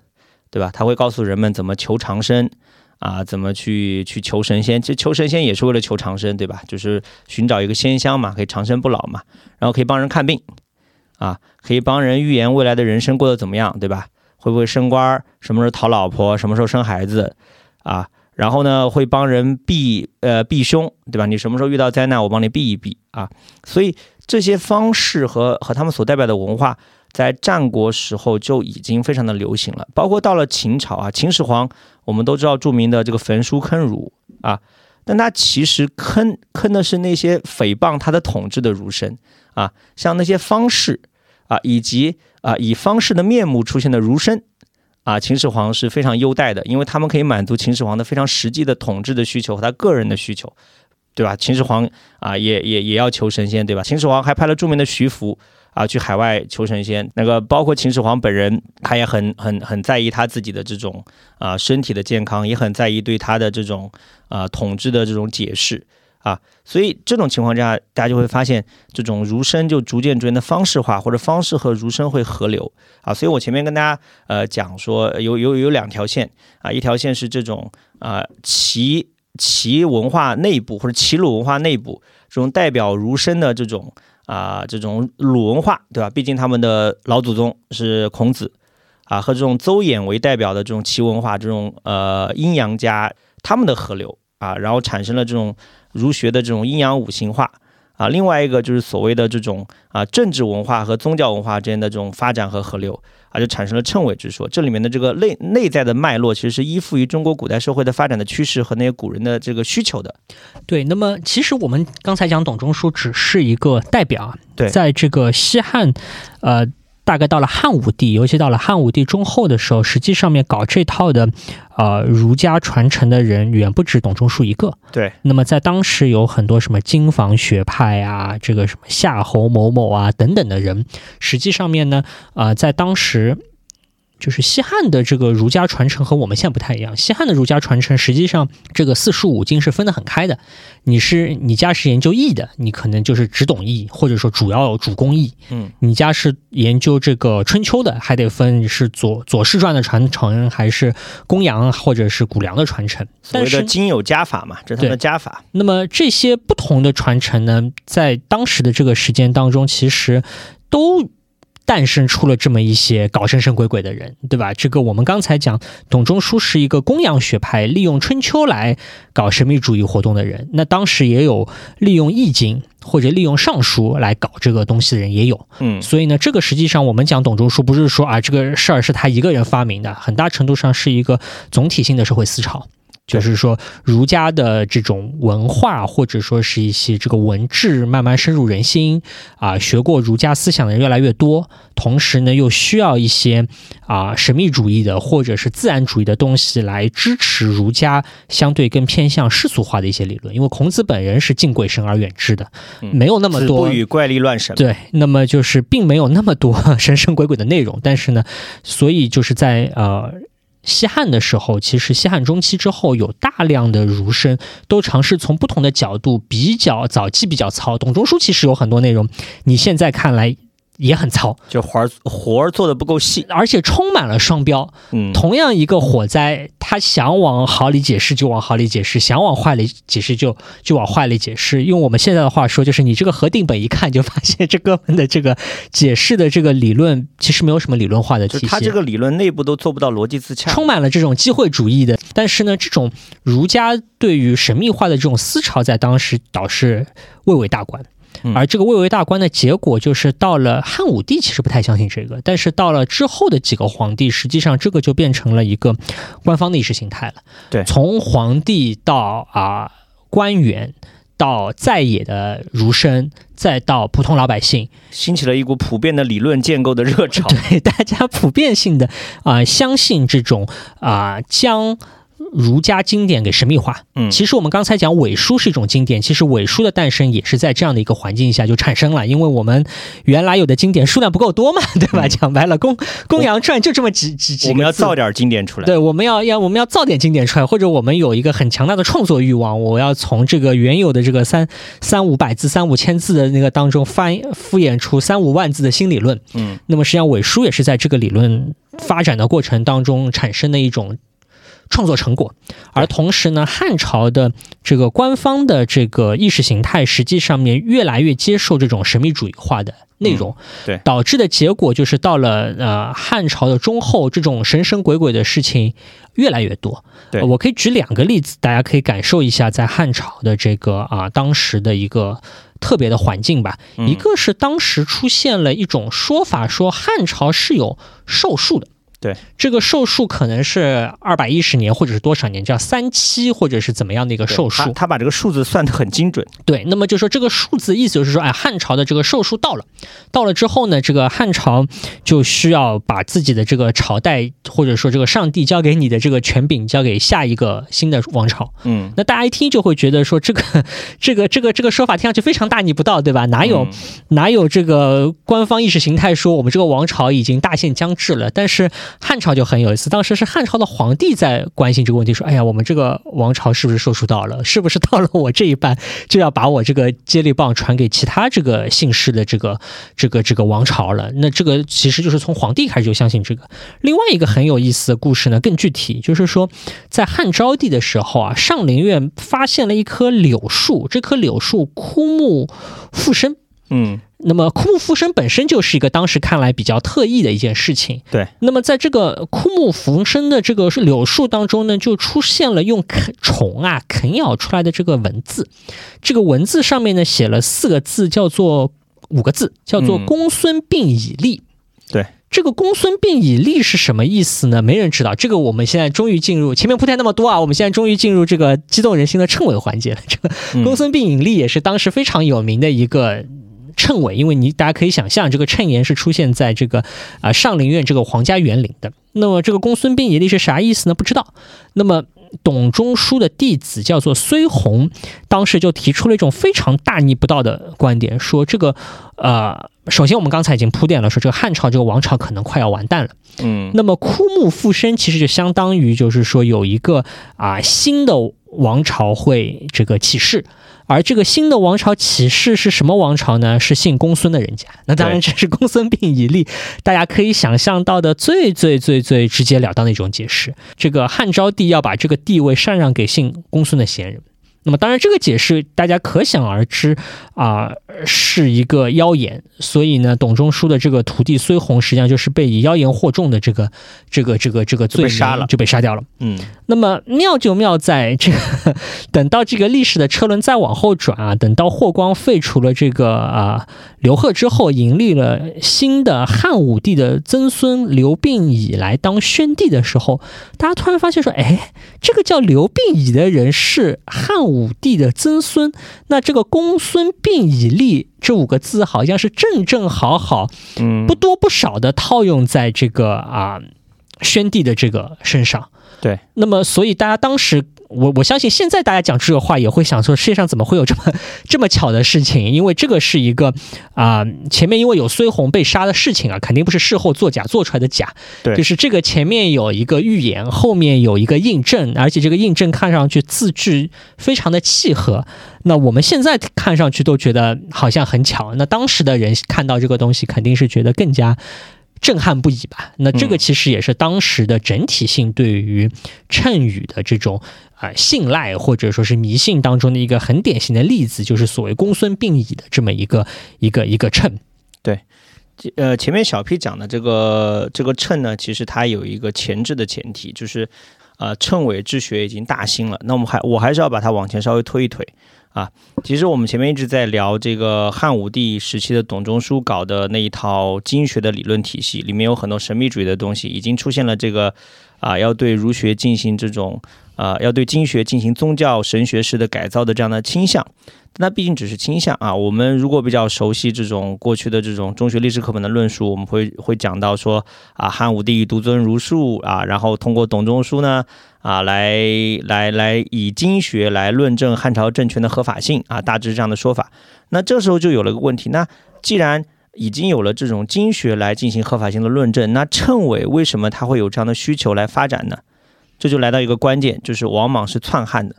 对吧？它会告诉人们怎么求长生，啊，怎么去去求神仙。其实求神仙也是为了求长生，对吧？就是寻找一个仙香嘛，可以长生不老嘛，然后可以帮人看病，啊，可以帮人预言未来的人生过得怎么样，对吧？会不会升官？什么时候讨老婆？什么时候生孩子？啊，然后呢，会帮人避呃避凶，对吧？你什么时候遇到灾难，我帮你避一避啊。所以这些方式和和他们所代表的文化，在战国时候就已经非常的流行了。包括到了秦朝啊，秦始皇我们都知道著名的这个焚书坑儒啊，但他其实坑坑的是那些诽谤他的统治的儒生啊，像那些方士。啊，以及啊，以方士的面目出现的儒生，啊，秦始皇是非常优待的，因为他们可以满足秦始皇的非常实际的统治的需求和他个人的需求，对吧？秦始皇啊，也也也要求神仙，对吧？秦始皇还派了著名的徐福啊去海外求神仙。那个包括秦始皇本人，他也很很很在意他自己的这种啊身体的健康，也很在意对他的这种啊统治的这种解释。啊，所以这种情况下，大家就会发现，这种儒生就逐渐逐渐的方式化，或者方式和儒生会合流啊。所以我前面跟大家呃讲说，有有有两条线啊，一条线是这种啊齐齐文化内部或者齐鲁文化内部这种代表儒生的这种啊这种鲁文化，对吧？毕竟他们的老祖宗是孔子啊，和这种邹衍为代表的这种齐文化这种呃阴阳家他们的河流啊，然后产生了这种。儒学的这种阴阳五行化啊，另外一个就是所谓的这种啊政治文化和宗教文化之间的这种发展和合流啊，就产生了称谓之说。这里面的这个内内在的脉络，其实是依附于中国古代社会的发展的趋势和那些古人的这个需求的。对，那么其实我们刚才讲董仲舒只是一个代表，对，在这个西汉，呃。大概到了汉武帝，尤其到了汉武帝中后的时候，实际上面搞这套的，呃，儒家传承的人远不止董仲舒一个。对。那么在当时有很多什么经房学派啊，这个什么夏侯某某啊等等的人，实际上面呢，啊，在当时。就是西汉的这个儒家传承和我们现在不太一样。西汉的儒家传承实际上这个四书五经是分得很开的。你是你家是研究易的，你可能就是只懂易，或者说主要主攻易。嗯，你家是研究这个春秋的，还得分是左左氏传的传承，还是公羊或者是谷梁的传承。所谓的经有家法嘛，这是他的家法。那么这些不同的传承呢，在当时的这个时间当中，其实都。诞生出了这么一些搞神神鬼鬼的人，对吧？这个我们刚才讲，董仲舒是一个公羊学派，利用春秋来搞神秘主义活动的人。那当时也有利用易经或者利用尚书来搞这个东西的人也有。嗯，所以呢，这个实际上我们讲董仲舒，不是说啊这个事儿是他一个人发明的，很大程度上是一个总体性的社会思潮。就是说，儒家的这种文化，或者说是一些这个文治，慢慢深入人心啊。学过儒家思想的人越来越多，同时呢，又需要一些啊神秘主义的或者是自然主义的东西来支持儒家相对更偏向世俗化的一些理论。因为孔子本人是敬鬼神而远之的，没有那么多不与怪力乱神。对，那么就是并没有那么多神神鬼鬼的内容。但是呢，所以就是在呃。西汉的时候，其实西汉中期之后，有大量的儒生都尝试从不同的角度，比较早期比较糙。董仲舒其实有很多内容，你现在看来。也很糙，就活儿活儿做的不够细，而且充满了双标。嗯，同样一个火灾，他想往好里解释就往好里解释，想往坏里解释就就往坏里解释。用我们现在的话说，就是你这个核定本一看就发现这哥们的这个解释的这个理论其实没有什么理论化的体系，他这个理论内部都做不到逻辑自洽，充满了这种机会主义的。但是呢，这种儒家对于神秘化的这种思潮，在当时倒是蔚为大观。而这个蔚为大观的结果，就是到了汉武帝其实不太相信这个，但是到了之后的几个皇帝，实际上这个就变成了一个官方的意识形态了。对，从皇帝到啊官员，到在野的儒生，再到普通老百姓，兴起了一股普遍的理论建构的热潮。对，大家普遍性的啊相信这种啊将。儒家经典给神秘化，嗯，其实我们刚才讲伪书是一种经典，其实伪书的诞生也是在这样的一个环境下就产生了，因为我们原来有的经典数量不够多嘛，对吧？讲白了，公公羊传就这么几几几，我们要造点经典出来，对，我们要要我们要造点经典出来，或者我们有一个很强大的创作欲望，我要从这个原有的这个三三五百字、三五千字的那个当中翻敷衍出三五万字的新理论，嗯，那么实际上伪书也是在这个理论发展的过程当中产生的一种。创作成果，而同时呢，汉朝的这个官方的这个意识形态，实际上面越来越接受这种神秘主义化的内容，对，导致的结果就是到了呃汉朝的中后，这种神神鬼鬼的事情越来越多。对，我可以举两个例子，大家可以感受一下在汉朝的这个啊当时的一个特别的环境吧。一个是当时出现了一种说法，说汉朝是有寿数的。对，这个寿数可能是二百一十年或者是多少年，叫三七或者是怎么样的一个寿数。他把这个数字算得很精准。对，那么就说这个数字意思就是说，哎，汉朝的这个寿数到了，到了之后呢，这个汉朝就需要把自己的这个朝代或者说这个上帝交给你的这个权柄交给下一个新的王朝。嗯，那大家一听就会觉得说，这个 这个这个这个说法听上去非常大逆不道，对吧？哪有哪有这个官方意识形态说我们这个王朝已经大限将至了？但是汉朝就很有意思，当时是汉朝的皇帝在关心这个问题，说：“哎呀，我们这个王朝是不是寿数到了？是不是到了我这一半就要把我这个接力棒传给其他这个姓氏的这个这个这个王朝了？”那这个其实就是从皇帝开始就相信这个。另外一个很有意思的故事呢，更具体，就是说在汉昭帝的时候啊，上林苑发现了一棵柳树，这棵柳树枯木复生。嗯。那么枯木复生本身就是一个当时看来比较特异的一件事情。对。那么在这个枯木复生的这个柳树当中呢，就出现了用啃虫啊啃咬出来的这个文字。这个文字上面呢写了四个字，叫做五个字，叫做“公孙病已立”。对。这个“公孙病已立”是什么意思呢？没人知道。这个我们现在终于进入前面铺垫那么多啊，我们现在终于进入这个激动人心的称谓环节了。这个“公孙病已立”也是当时非常有名的一个。谶纬，因为你大家可以想象，这个谶言是出现在这个啊上林苑这个皇家园林的。那么这个公孙膑以立是啥意思呢？不知道。那么董仲舒的弟子叫做孙弘，当时就提出了一种非常大逆不道的观点，说这个呃，首先我们刚才已经铺垫了，说这个汉朝这个王朝可能快要完蛋了。嗯。那么枯木复生，其实就相当于就是说有一个啊新的王朝会这个起事。而这个新的王朝起事是什么王朝呢？是姓公孙的人家。那当然，这是公孙膑以立，大家可以想象到的最最最最直截了当的一种解释。这个汉昭帝要把这个地位禅让给姓公孙的贤人。那么，当然这个解释大家可想而知啊，是一个妖言。所以呢，董仲舒的这个徒弟孙弘实际上就是被以妖言惑众的这个这个这个这个罪名杀了，就被杀掉了。嗯，那么妙就妙在这个，等到这个历史的车轮再往后转啊，等到霍光废除了这个啊刘贺之后，迎立了新的汉武帝的曾孙刘病已来当宣帝的时候，大家突然发现说，哎，这个叫刘病已的人是汉。武帝的曾孙，那这个公孙膑以利这五个字，好像是正正好好，嗯，不多不少的套用在这个啊宣帝的这个身上。对，那么所以大家当时。我我相信现在大家讲这个话也会想说，世界上怎么会有这么这么巧的事情？因为这个是一个啊，前面因为有孙红被杀的事情啊，肯定不是事后作假做出来的假。对，就是这个前面有一个预言，后面有一个印证，而且这个印证看上去字句非常的契合。那我们现在看上去都觉得好像很巧，那当时的人看到这个东西肯定是觉得更加。震撼不已吧？那这个其实也是当时的整体性对于谶语的这种啊信赖或者说是迷信当中的一个很典型的例子，就是所谓公孙并已的这么一个一个一个谶。对，呃，前面小 P 讲的这个这个谶呢，其实它有一个前置的前提，就是呃谶纬之学已经大兴了。那我们还我还是要把它往前稍微推一推。啊，其实我们前面一直在聊这个汉武帝时期的董仲舒搞的那一套经学的理论体系，里面有很多神秘主义的东西，已经出现了这个啊，要对儒学进行这种啊，要对经学进行宗教神学式的改造的这样的倾向。那毕竟只是倾向啊。我们如果比较熟悉这种过去的这种中学历史课本的论述，我们会会讲到说啊，汉武帝独尊儒术啊，然后通过董仲舒呢。啊，来来来，以经学来论证汉朝政权的合法性啊，大致这样的说法。那这时候就有了个问题，那既然已经有了这种经学来进行合法性的论证，那谶纬为什么他会有这样的需求来发展呢？这就来到一个关键，就是王莽是篡汉的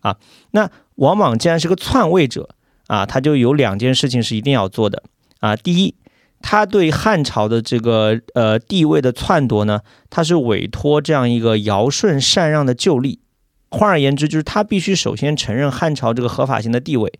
啊。那王莽既然是个篡位者啊，他就有两件事情是一定要做的啊。第一。他对汉朝的这个呃地位的篡夺呢，他是委托这样一个尧舜禅让的旧例。换而言之，就是他必须首先承认汉朝这个合法性的地位，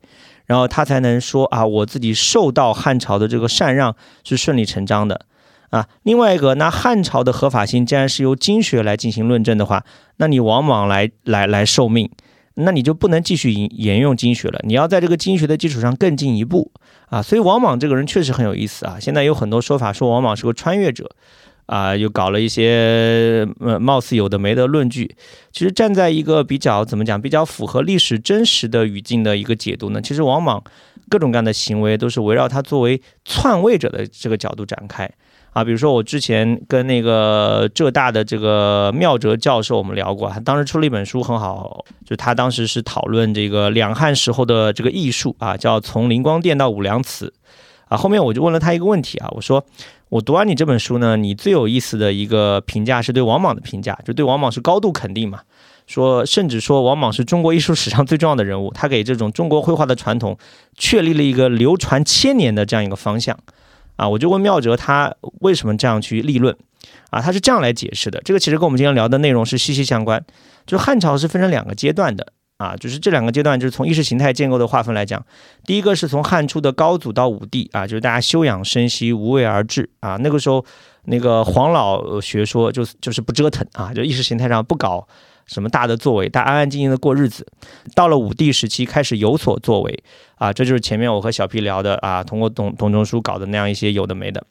然后他才能说啊，我自己受到汉朝的这个禅让是顺理成章的啊。另外一个，那汉朝的合法性既然是由经学来进行论证的话，那你王莽来来来受命。那你就不能继续沿沿用经学了，你要在这个经学的基础上更进一步啊！所以王莽这个人确实很有意思啊。现在有很多说法说王莽是个穿越者啊，又搞了一些呃貌似有的没的论据。其实站在一个比较怎么讲，比较符合历史真实的语境的一个解读呢，其实王莽各种各样的行为都是围绕他作为篡位者的这个角度展开。啊，比如说我之前跟那个浙大的这个妙哲教授我们聊过，他当时出了一本书很好，就他当时是讨论这个两汉时候的这个艺术啊，叫从灵光殿到武梁祠啊。后面我就问了他一个问题啊，我说我读完你这本书呢，你最有意思的一个评价是对王莽的评价，就对王莽是高度肯定嘛，说甚至说王莽是中国艺术史上最重要的人物，他给这种中国绘画的传统确立了一个流传千年的这样一个方向。啊，我就问妙哲他为什么这样去立论，啊，他是这样来解释的。这个其实跟我们今天聊的内容是息息相关。就汉朝是分成两个阶段的，啊，就是这两个阶段就是从意识形态建构的划分来讲，第一个是从汉初的高祖到武帝，啊，就是大家休养生息，无为而治，啊，那个时候那个黄老学说就就是不折腾啊，就意识形态上不搞。什么大的作为，他安安静静的过日子。到了武帝时期，开始有所作为啊，这就是前面我和小皮聊的啊，通过董董仲舒搞的那样一些有的没的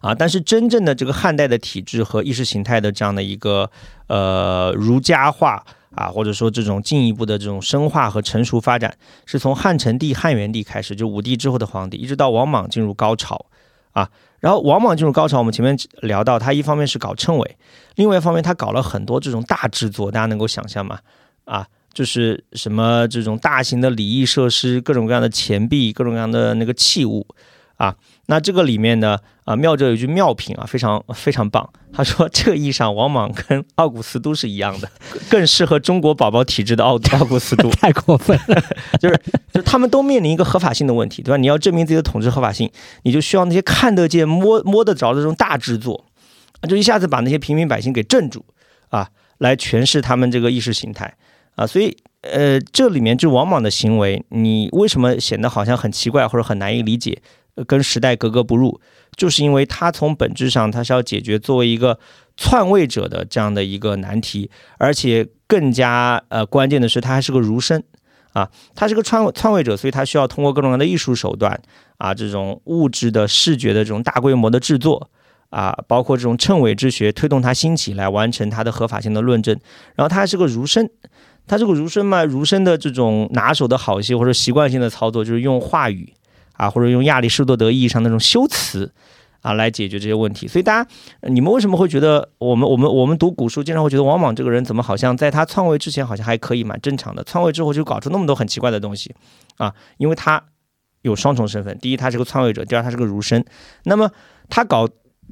啊。但是真正的这个汉代的体制和意识形态的这样的一个呃儒家化啊，或者说这种进一步的这种深化和成熟发展，是从汉成帝、汉元帝开始，就武帝之后的皇帝，一直到王莽进入高潮啊。然后往往进入高潮，我们前面聊到，他一方面是搞称谓，另外一方面他搞了很多这种大制作，大家能够想象吗？啊，就是什么这种大型的礼仪设施，各种各样的钱币，各种各样的那个器物，啊。那这个里面呢，啊，妙哲有一句妙品啊，非常非常棒。他说，这个意义上，王莽跟奥古斯都是一样的，更适合中国宝宝体质的奥奥古斯都。太过分了，就是就他们都面临一个合法性的问题，对吧？你要证明自己的统治合法性，你就需要那些看得见、摸摸得着的这种大制作，就一下子把那些平民百姓给镇住啊，来诠释他们这个意识形态啊。所以，呃，这里面就王莽的行为，你为什么显得好像很奇怪或者很难以理解？跟时代格格不入，就是因为他从本质上他是要解决作为一个篡位者的这样的一个难题，而且更加呃关键的是他还是个儒生啊，他是个篡篡位者，所以他需要通过各种各样的艺术手段啊，这种物质的视觉的这种大规模的制作啊，包括这种称伪之学推动他兴起来完成他的合法性的论证，然后他还是个儒生，他这个儒生嘛，儒生的这种拿手的好戏或者习惯性的操作就是用话语。啊，或者用亚里士多德意义上那种修辞啊来解决这些问题，所以大家，你们为什么会觉得我们我们我们读古书经常会觉得王莽这个人怎么好像在他篡位之前好像还可以蛮正常的，篡位之后就搞出那么多很奇怪的东西啊？因为他有双重身份，第一他是个篡位者，第二他是个儒生。那么他搞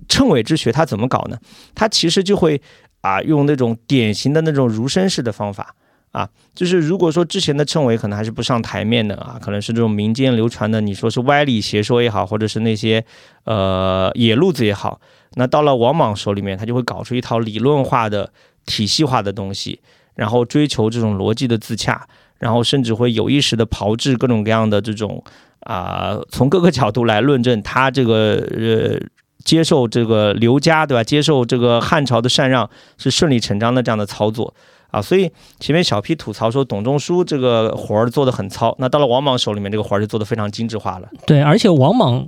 称伪之学，他怎么搞呢？他其实就会啊用那种典型的那种儒生式的方法。啊，就是如果说之前的称谓可能还是不上台面的啊，可能是这种民间流传的，你说是歪理邪说也好，或者是那些呃野路子也好，那到了王莽手里面，他就会搞出一套理论化的、体系化的东西，然后追求这种逻辑的自洽，然后甚至会有意识的炮制各种各样的这种啊，从各个角度来论证他这个呃接受这个刘家对吧？接受这个汉朝的禅让是顺理成章的这样的操作。啊，所以前面小 P 吐槽说董仲舒这个活儿做的很糙，那到了王莽手里面，这个活儿就做的非常精致化了。对，而且王莽，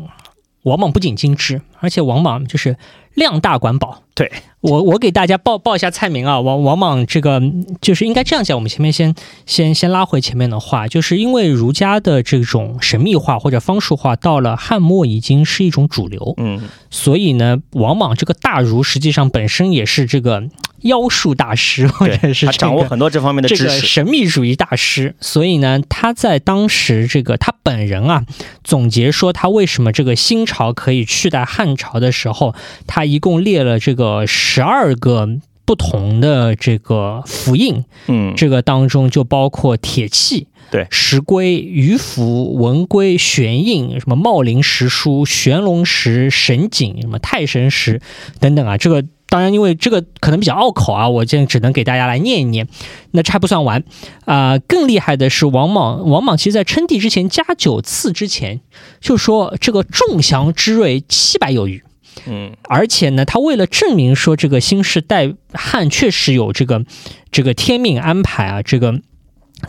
王莽不仅精致，而且王莽就是量大管饱。对我，我给大家报报一下菜名啊，王王莽这个就是应该这样讲。我们前面先先先拉回前面的话，就是因为儒家的这种神秘化或者方术化到了汉末已经是一种主流，嗯，所以呢，往往这个大儒实际上本身也是这个。妖术大师，或者是他掌握很多这方面的知识，神秘主义大师。所以呢，他在当时这个他本人啊，总结说他为什么这个新朝可以取代汉朝的时候，他一共列了这个十二个不同的这个符印。嗯，这个当中就包括铁器，对，石龟、鱼符、文龟、玄印，什么茂林石书、玄龙石、神井、什么太神石等等啊，这个。当然，因为这个可能比较拗口啊，我现在只能给大家来念一念。那这还不算完啊，更厉害的是王莽。王莽其实在称帝之前，加九次之前，就说这个众祥之瑞七百有余。嗯，而且呢，他为了证明说这个新时代汉确实有这个这个天命安排啊，这个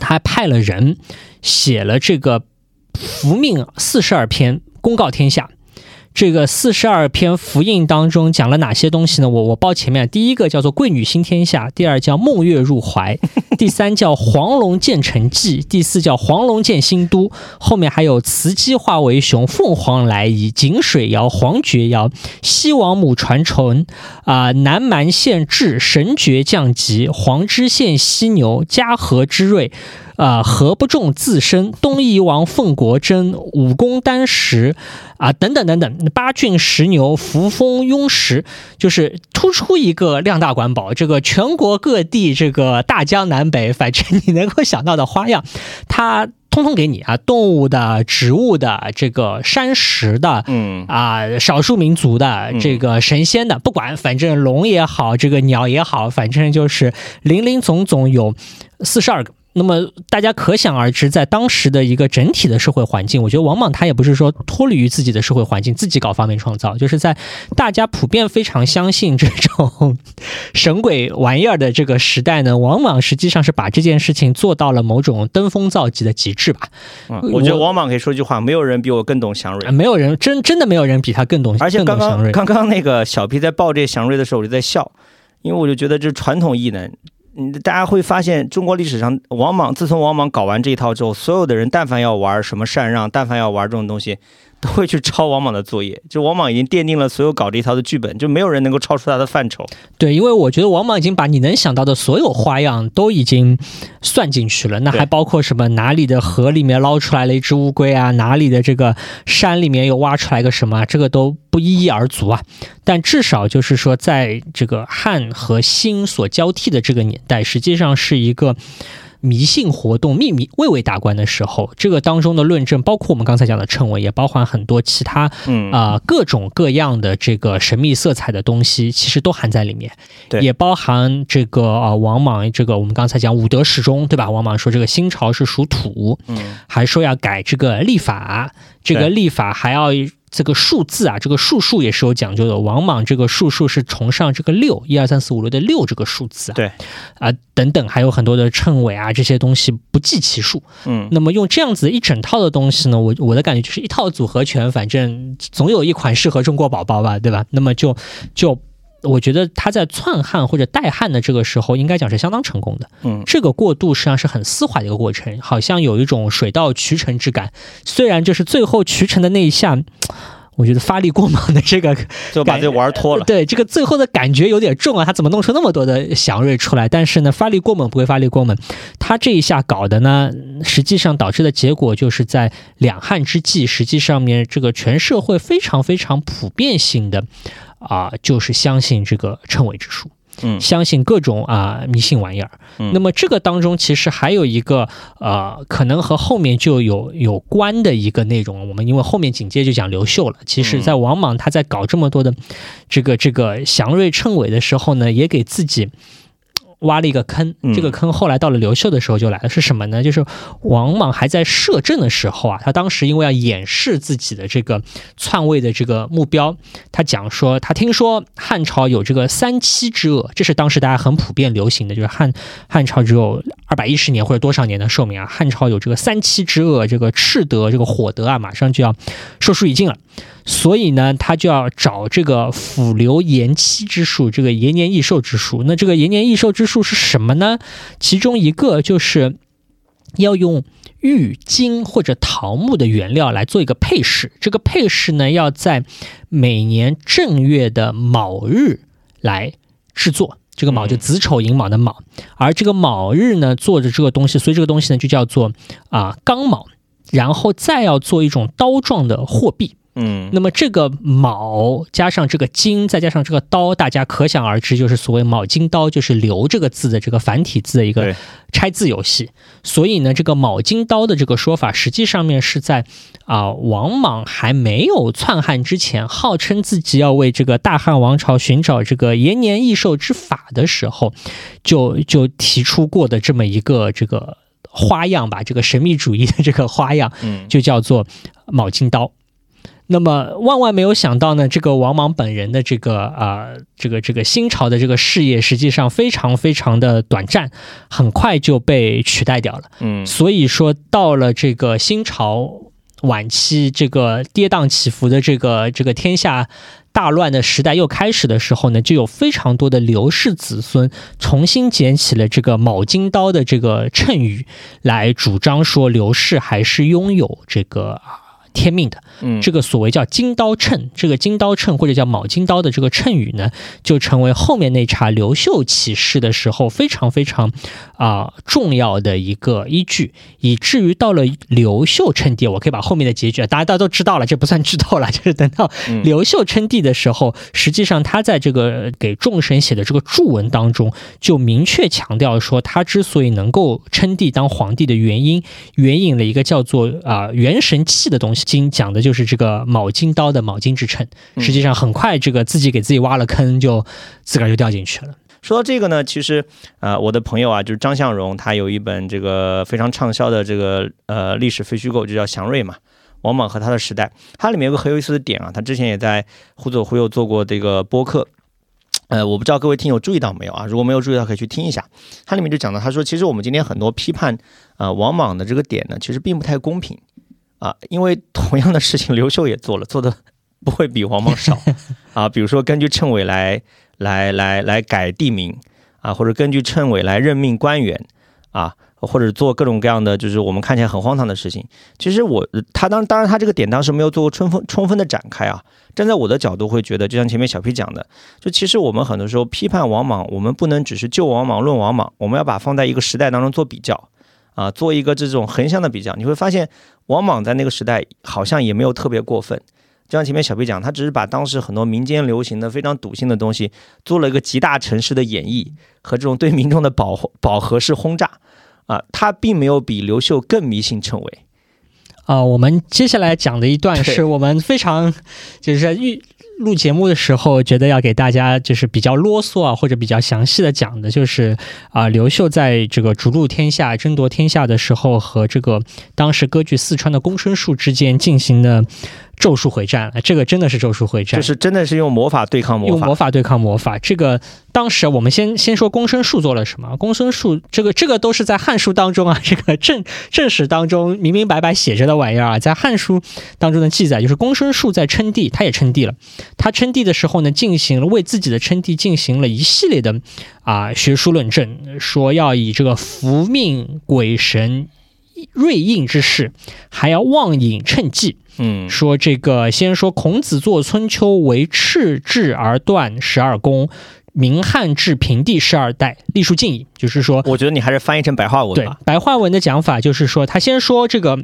他还派了人写了这个福命四十二篇，公告天下。这个四十二篇符印当中讲了哪些东西呢？我我报前面，第一个叫做贵女新天下，第二叫梦月入怀，第三叫黄龙建成记，第四叫黄龙建新都，后面还有雌鸡化为雄，凤凰来仪，井水谣，黄绝谣，西王母传承，啊，南蛮县志，神爵降级，黄知县犀牛，嘉禾之瑞。啊，何不重自身？东夷王凤国珍，武功丹石，啊，等等等等，八骏十牛，扶风雍石，就是突出一个量大管饱，这个全国各地，这个大江南北，反正你能够想到的花样，它通通给你啊，动物的、植物的、这个山石的，嗯啊，少数民族的、这个神仙的，不管，反正龙也好，这个鸟也好，反正就是林林总总有四十二个。那么大家可想而知，在当时的一个整体的社会环境，我觉得王莽他也不是说脱离于自己的社会环境，自己搞发明创造，就是在大家普遍非常相信这种神鬼玩意儿的这个时代呢，王莽实际上是把这件事情做到了某种登峰造极的极致吧。嗯，我觉得王莽可以说一句话：没有人比我更懂祥瑞，没有人真真的没有人比他更懂，而且刚祥瑞。刚刚刚那个小皮在报这祥瑞的时候，我就在笑，因为我就觉得这传统异能。大家会发现，中国历史上王莽自从王莽搞完这一套之后，所有的人但凡要玩什么禅让，但凡要玩这种东西。都会去抄王莽的作业，就王莽已经奠定了所有搞这一套的剧本，就没有人能够超出他的范畴。对，因为我觉得王莽已经把你能想到的所有花样都已经算进去了，那还包括什么哪里的河里面捞出来了一只乌龟啊，哪里的这个山里面又挖出来个什么，这个都不一一而足啊。但至少就是说，在这个汉和新所交替的这个年代，实际上是一个。迷信活动秘密蔚为大观的时候，这个当中的论证，包括我们刚才讲的称谓，也包含很多其他，嗯啊各种各样的这个神秘色彩的东西，其实都含在里面。对，也包含这个啊王莽这个我们刚才讲五德始终，对吧？王莽说这个新朝是属土，嗯，还说要改这个历法，这个历法还要。这个数字啊，这个数数也是有讲究的。王莽这个数数是崇尚这个六，一二三四五六的六这个数字啊。对，啊等等，还有很多的称谓啊，这些东西不计其数。嗯，那么用这样子一整套的东西呢，我我的感觉就是一套组合拳，反正总有一款适合中国宝宝吧，对吧？那么就就。我觉得他在篡汉或者代汉的这个时候，应该讲是相当成功的。嗯，这个过渡实际上是很丝滑的一个过程，好像有一种水到渠成之感。虽然就是最后渠成的那一下，我觉得发力过猛的这个 就把这玩脱了。对，这个最后的感觉有点重啊，他怎么弄出那么多的祥瑞出来？但是呢，发力过猛不会发力过猛，他这一下搞的呢，实际上导致的结果就是在两汉之际，实际上面这个全社会非常非常普遍性的。啊，就是相信这个称谓之术，嗯，相信各种啊迷信玩意儿。那么这个当中其实还有一个呃，可能和后面就有有关的一个内容。我们因为后面紧接着就讲刘秀了。其实，在王莽他在搞这么多的这个这个祥瑞称伟的时候呢，也给自己。挖了一个坑，这个坑后来到了刘秀的时候就来了，是什么呢？就是王莽还在摄政的时候啊，他当时因为要掩饰自己的这个篡位的这个目标，他讲说他听说汉朝有这个三七之恶，这是当时大家很普遍流行的，就是汉汉朝只有二百一十年或者多少年的寿命啊，汉朝有这个三七之恶，这个赤德这个火德啊，马上就要寿数已尽了。所以呢，他就要找这个腐流延期之术，这个延年益寿之术。那这个延年益寿之术是什么呢？其中一个就是要用玉、金或者桃木的原料来做一个配饰。这个配饰呢，要在每年正月的卯日来制作。这个卯就子丑寅卯的卯，而这个卯日呢，做的这个东西，所以这个东西呢就叫做啊刚卯，然后再要做一种刀状的货币。嗯，那么这个卯加上这个金，再加上这个刀，大家可想而知，就是所谓卯金刀，就是刘这个字的这个繁体字的一个拆字游戏。所以呢，这个卯金刀的这个说法，实际上面是在啊王莽还没有篡汉之前，号称自己要为这个大汉王朝寻找这个延年益寿之法的时候，就就提出过的这么一个这个花样吧，这个神秘主义的这个花样，嗯，就叫做卯金刀。那么万万没有想到呢，这个王莽本人的这个啊，这个这个新朝的这个事业，实际上非常非常的短暂，很快就被取代掉了。嗯，所以说到了这个新朝晚期这个跌宕起伏的这个这个天下大乱的时代又开始的时候呢，就有非常多的刘氏子孙重新捡起了这个卯金刀的这个谶语，来主张说刘氏还是拥有这个啊。天命的，嗯，这个所谓叫金刀秤，这个金刀秤或者叫卯金刀的这个谶语呢，就成为后面那茬刘秀起事的时候非常非常啊重要的一个依据，以至于到了刘秀称帝，我可以把后面的结局，大家大家都知道了，这不算剧透了，就是等到刘秀称帝的时候，实际上他在这个给众神写的这个注文当中，就明确强调说，他之所以能够称帝当皇帝的原因，援引了一个叫做啊元神器的东西。经讲的就是这个卯金刀的卯金之称，实际上很快这个自己给自己挖了坑，就自个儿就掉进去了。说到这个呢，其实呃，我的朋友啊，就是张向荣，他有一本这个非常畅销的这个呃历史非虚构，就叫《祥瑞》嘛，王莽和他的时代。它里面有个很有意思的点啊，他之前也在忽左忽右做过这个播客，呃，我不知道各位听友注意到没有啊？如果没有注意到，可以去听一下。它里面就讲到，他说，其实我们今天很多批判啊王莽的这个点呢，其实并不太公平。啊，因为同样的事情，刘秀也做了，做的不会比王莽少 啊。比如说，根据称谓来来来来改地名啊，或者根据称谓来任命官员啊，或者做各种各样的就是我们看起来很荒唐的事情。其实我他当当然他这个点当时没有做过充分充分的展开啊。站在我的角度会觉得，就像前面小 P 讲的，就其实我们很多时候批判王莽，我们不能只是就王莽论王莽，我们要把放在一个时代当中做比较。啊，做一个这种横向的比较，你会发现王莽在那个时代好像也没有特别过分。就像前面小贝讲，他只是把当时很多民间流行的非常笃信的东西做了一个极大城市的演绎和这种对民众的饱饱和式轰炸。啊，他并没有比刘秀更迷信称谓。啊，我们接下来讲的一段是我们非常就是预。录节目的时候，觉得要给大家就是比较啰嗦啊，或者比较详细的讲的，就是啊，刘秀在这个逐鹿天下、争夺天下的时候，和这个当时割据四川的公孙述之间进行的。咒术回战，这个真的是咒术回战，就是真的是用魔法对抗魔法，用魔法对抗魔法。这个当时我们先先说公孙述做了什么？公孙述这个这个都是在《汉书》当中啊，这个正正史当中明明白白写着的玩意儿啊，在《汉书》当中的记载就是公孙述在称帝，他也称帝了。他称帝的时候呢，进行了为自己的称帝进行了一系列的啊学术论证，说要以这个福命鬼神瑞应之势，还要望引趁计。嗯，说这个先说孔子作《春秋》为赤至而断十二宫，明汉至平帝十二代，历数尽矣。就是说，我觉得你还是翻译成白话文吧。对，白话文的讲法就是说，他先说这个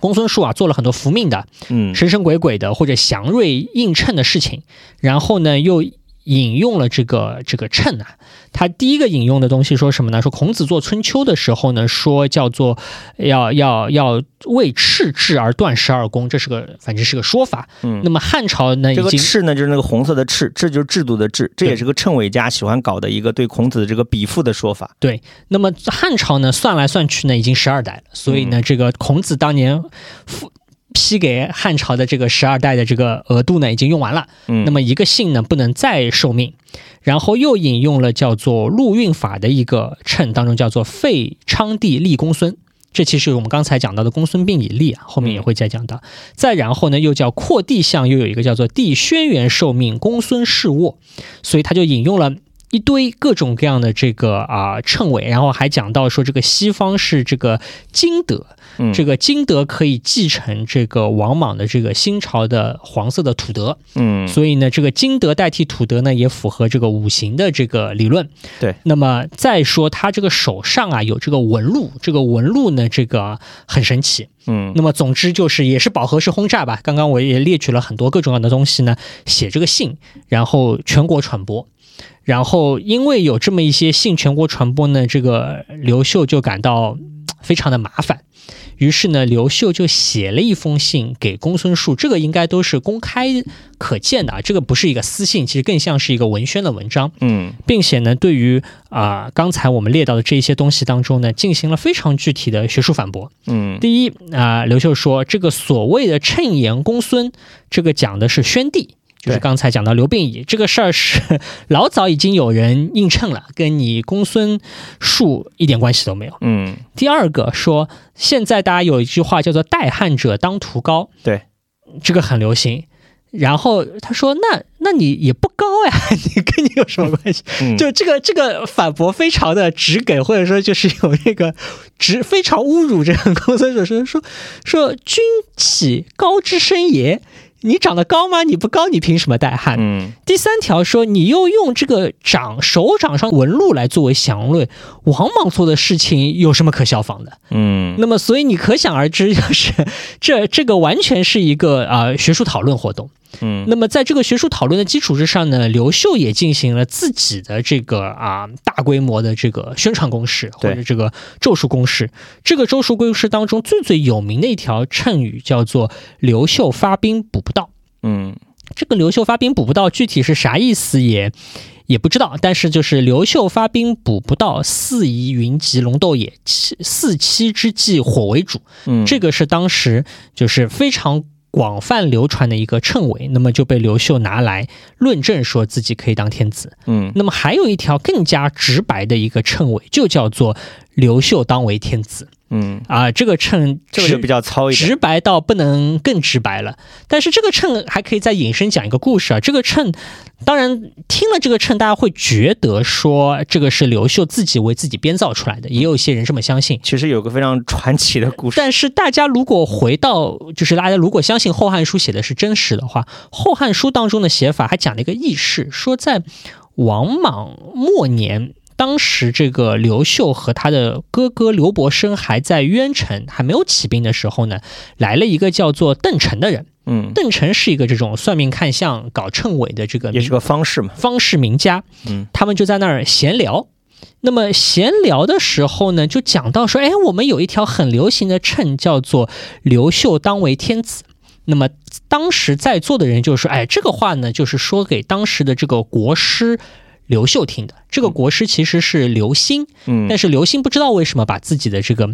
公孙述啊，做了很多福命的，嗯，神神鬼鬼的或者祥瑞映衬的事情，然后呢又。引用了这个这个称啊，他第一个引用的东西说什么呢？说孔子做春秋的时候呢，说叫做要要要为赤制而断十二宫，这是个反正是个说法。嗯，那么汉朝呢，这个赤呢就是那个红色的赤，这就是制度的制，这也是个称谓家喜欢搞的一个对孔子的这个比附的说法。对，那么汉朝呢算来算去呢已经十二代了，所以呢这个孔子当年复。批给汉朝的这个十二代的这个额度呢，已经用完了。嗯，那么一个姓呢，不能再受命。然后又引用了叫做陆运法的一个称当中，叫做废昌帝立公孙。这其实我们刚才讲到的公孙病已立啊，后面也会再讲到。再然后呢，又叫扩帝相，又有一个叫做帝轩辕受命，公孙氏卧。所以他就引用了。一堆各种各样的这个啊称谓，然后还讲到说这个西方是这个金德，这个金德可以继承这个王莽的这个新朝的黄色的土德，嗯，所以呢，这个金德代替土德呢，也符合这个五行的这个理论。对，那么再说他这个手上啊有这个纹路，这个纹路呢，这个很神奇，嗯，那么总之就是也是饱和式轰炸吧。刚刚我也列举了很多各种各样的东西呢，写这个信，然后全国传播。然后，因为有这么一些性全国传播呢，这个刘秀就感到非常的麻烦。于是呢，刘秀就写了一封信给公孙述，这个应该都是公开可见的啊，这个不是一个私信，其实更像是一个文宣的文章。嗯，并且呢，对于啊刚才我们列到的这一些东西当中呢，进行了非常具体的学术反驳。嗯，第一啊，刘秀说这个所谓的称言公孙，这个讲的是宣帝。就是刚才讲到刘病已这个事儿是老早已经有人映衬了，跟你公孙述一点关系都没有。嗯，第二个说，现在大家有一句话叫做“代汉者当屠高”，对，这个很流行。然后他说：“那那你也不高呀，你跟你有什么关系？”就这个这个反驳非常的直给，或者说就是有那个直非常侮辱这个公孙述说说说君岂高之身也？你长得高吗？你不高，你凭什么带汉？嗯。第三条说，你又用这个掌手掌上纹路来作为祥瑞，王莽做的事情有什么可效仿的？嗯。那么，所以你可想而知，就是 这这个完全是一个啊学术讨论活动。嗯。那么，在这个学术讨论的基础之上呢，刘秀也进行了自己的这个啊大规模的这个宣传攻势或者这个咒术攻势。这个咒术攻势当中最最有名的一条谶语叫做“刘秀发兵补不到”。嗯，这个刘秀发兵补不到，具体是啥意思也也不知道。但是就是刘秀发兵补不到，四夷云集龙斗也，七四七之计火为主。嗯，这个是当时就是非常广泛流传的一个谶纬，那么就被刘秀拿来论证，说自己可以当天子。嗯，那么还有一条更加直白的一个谶纬，就叫做刘秀当为天子。嗯啊，这个秤这个就比较糙一点，直白到不能更直白了。但是这个秤还可以再引申讲一个故事啊。这个秤，当然听了这个秤，大家会觉得说这个是刘秀自己为自己编造出来的，也有一些人这么相信。其实有个非常传奇的故事。但是大家如果回到，就是大家如果相信《后汉书》写的是真实的话，《后汉书》当中的写法还讲了一个轶事，说在王莽末年。当时这个刘秀和他的哥哥刘伯升还在渊城，还没有起兵的时候呢，来了一个叫做邓成的人。嗯，邓成是一个这种算命看相、搞称谓的这个，也是个方士嘛，方士名家。嗯，他们就在那儿闲聊。那么闲聊的时候呢，就讲到说，哎，我们有一条很流行的称，叫做刘秀当为天子。那么当时在座的人就说，哎，这个话呢，就是说给当时的这个国师。刘秀听的这个国师其实是刘歆，嗯，但是刘歆不知道为什么把自己的这个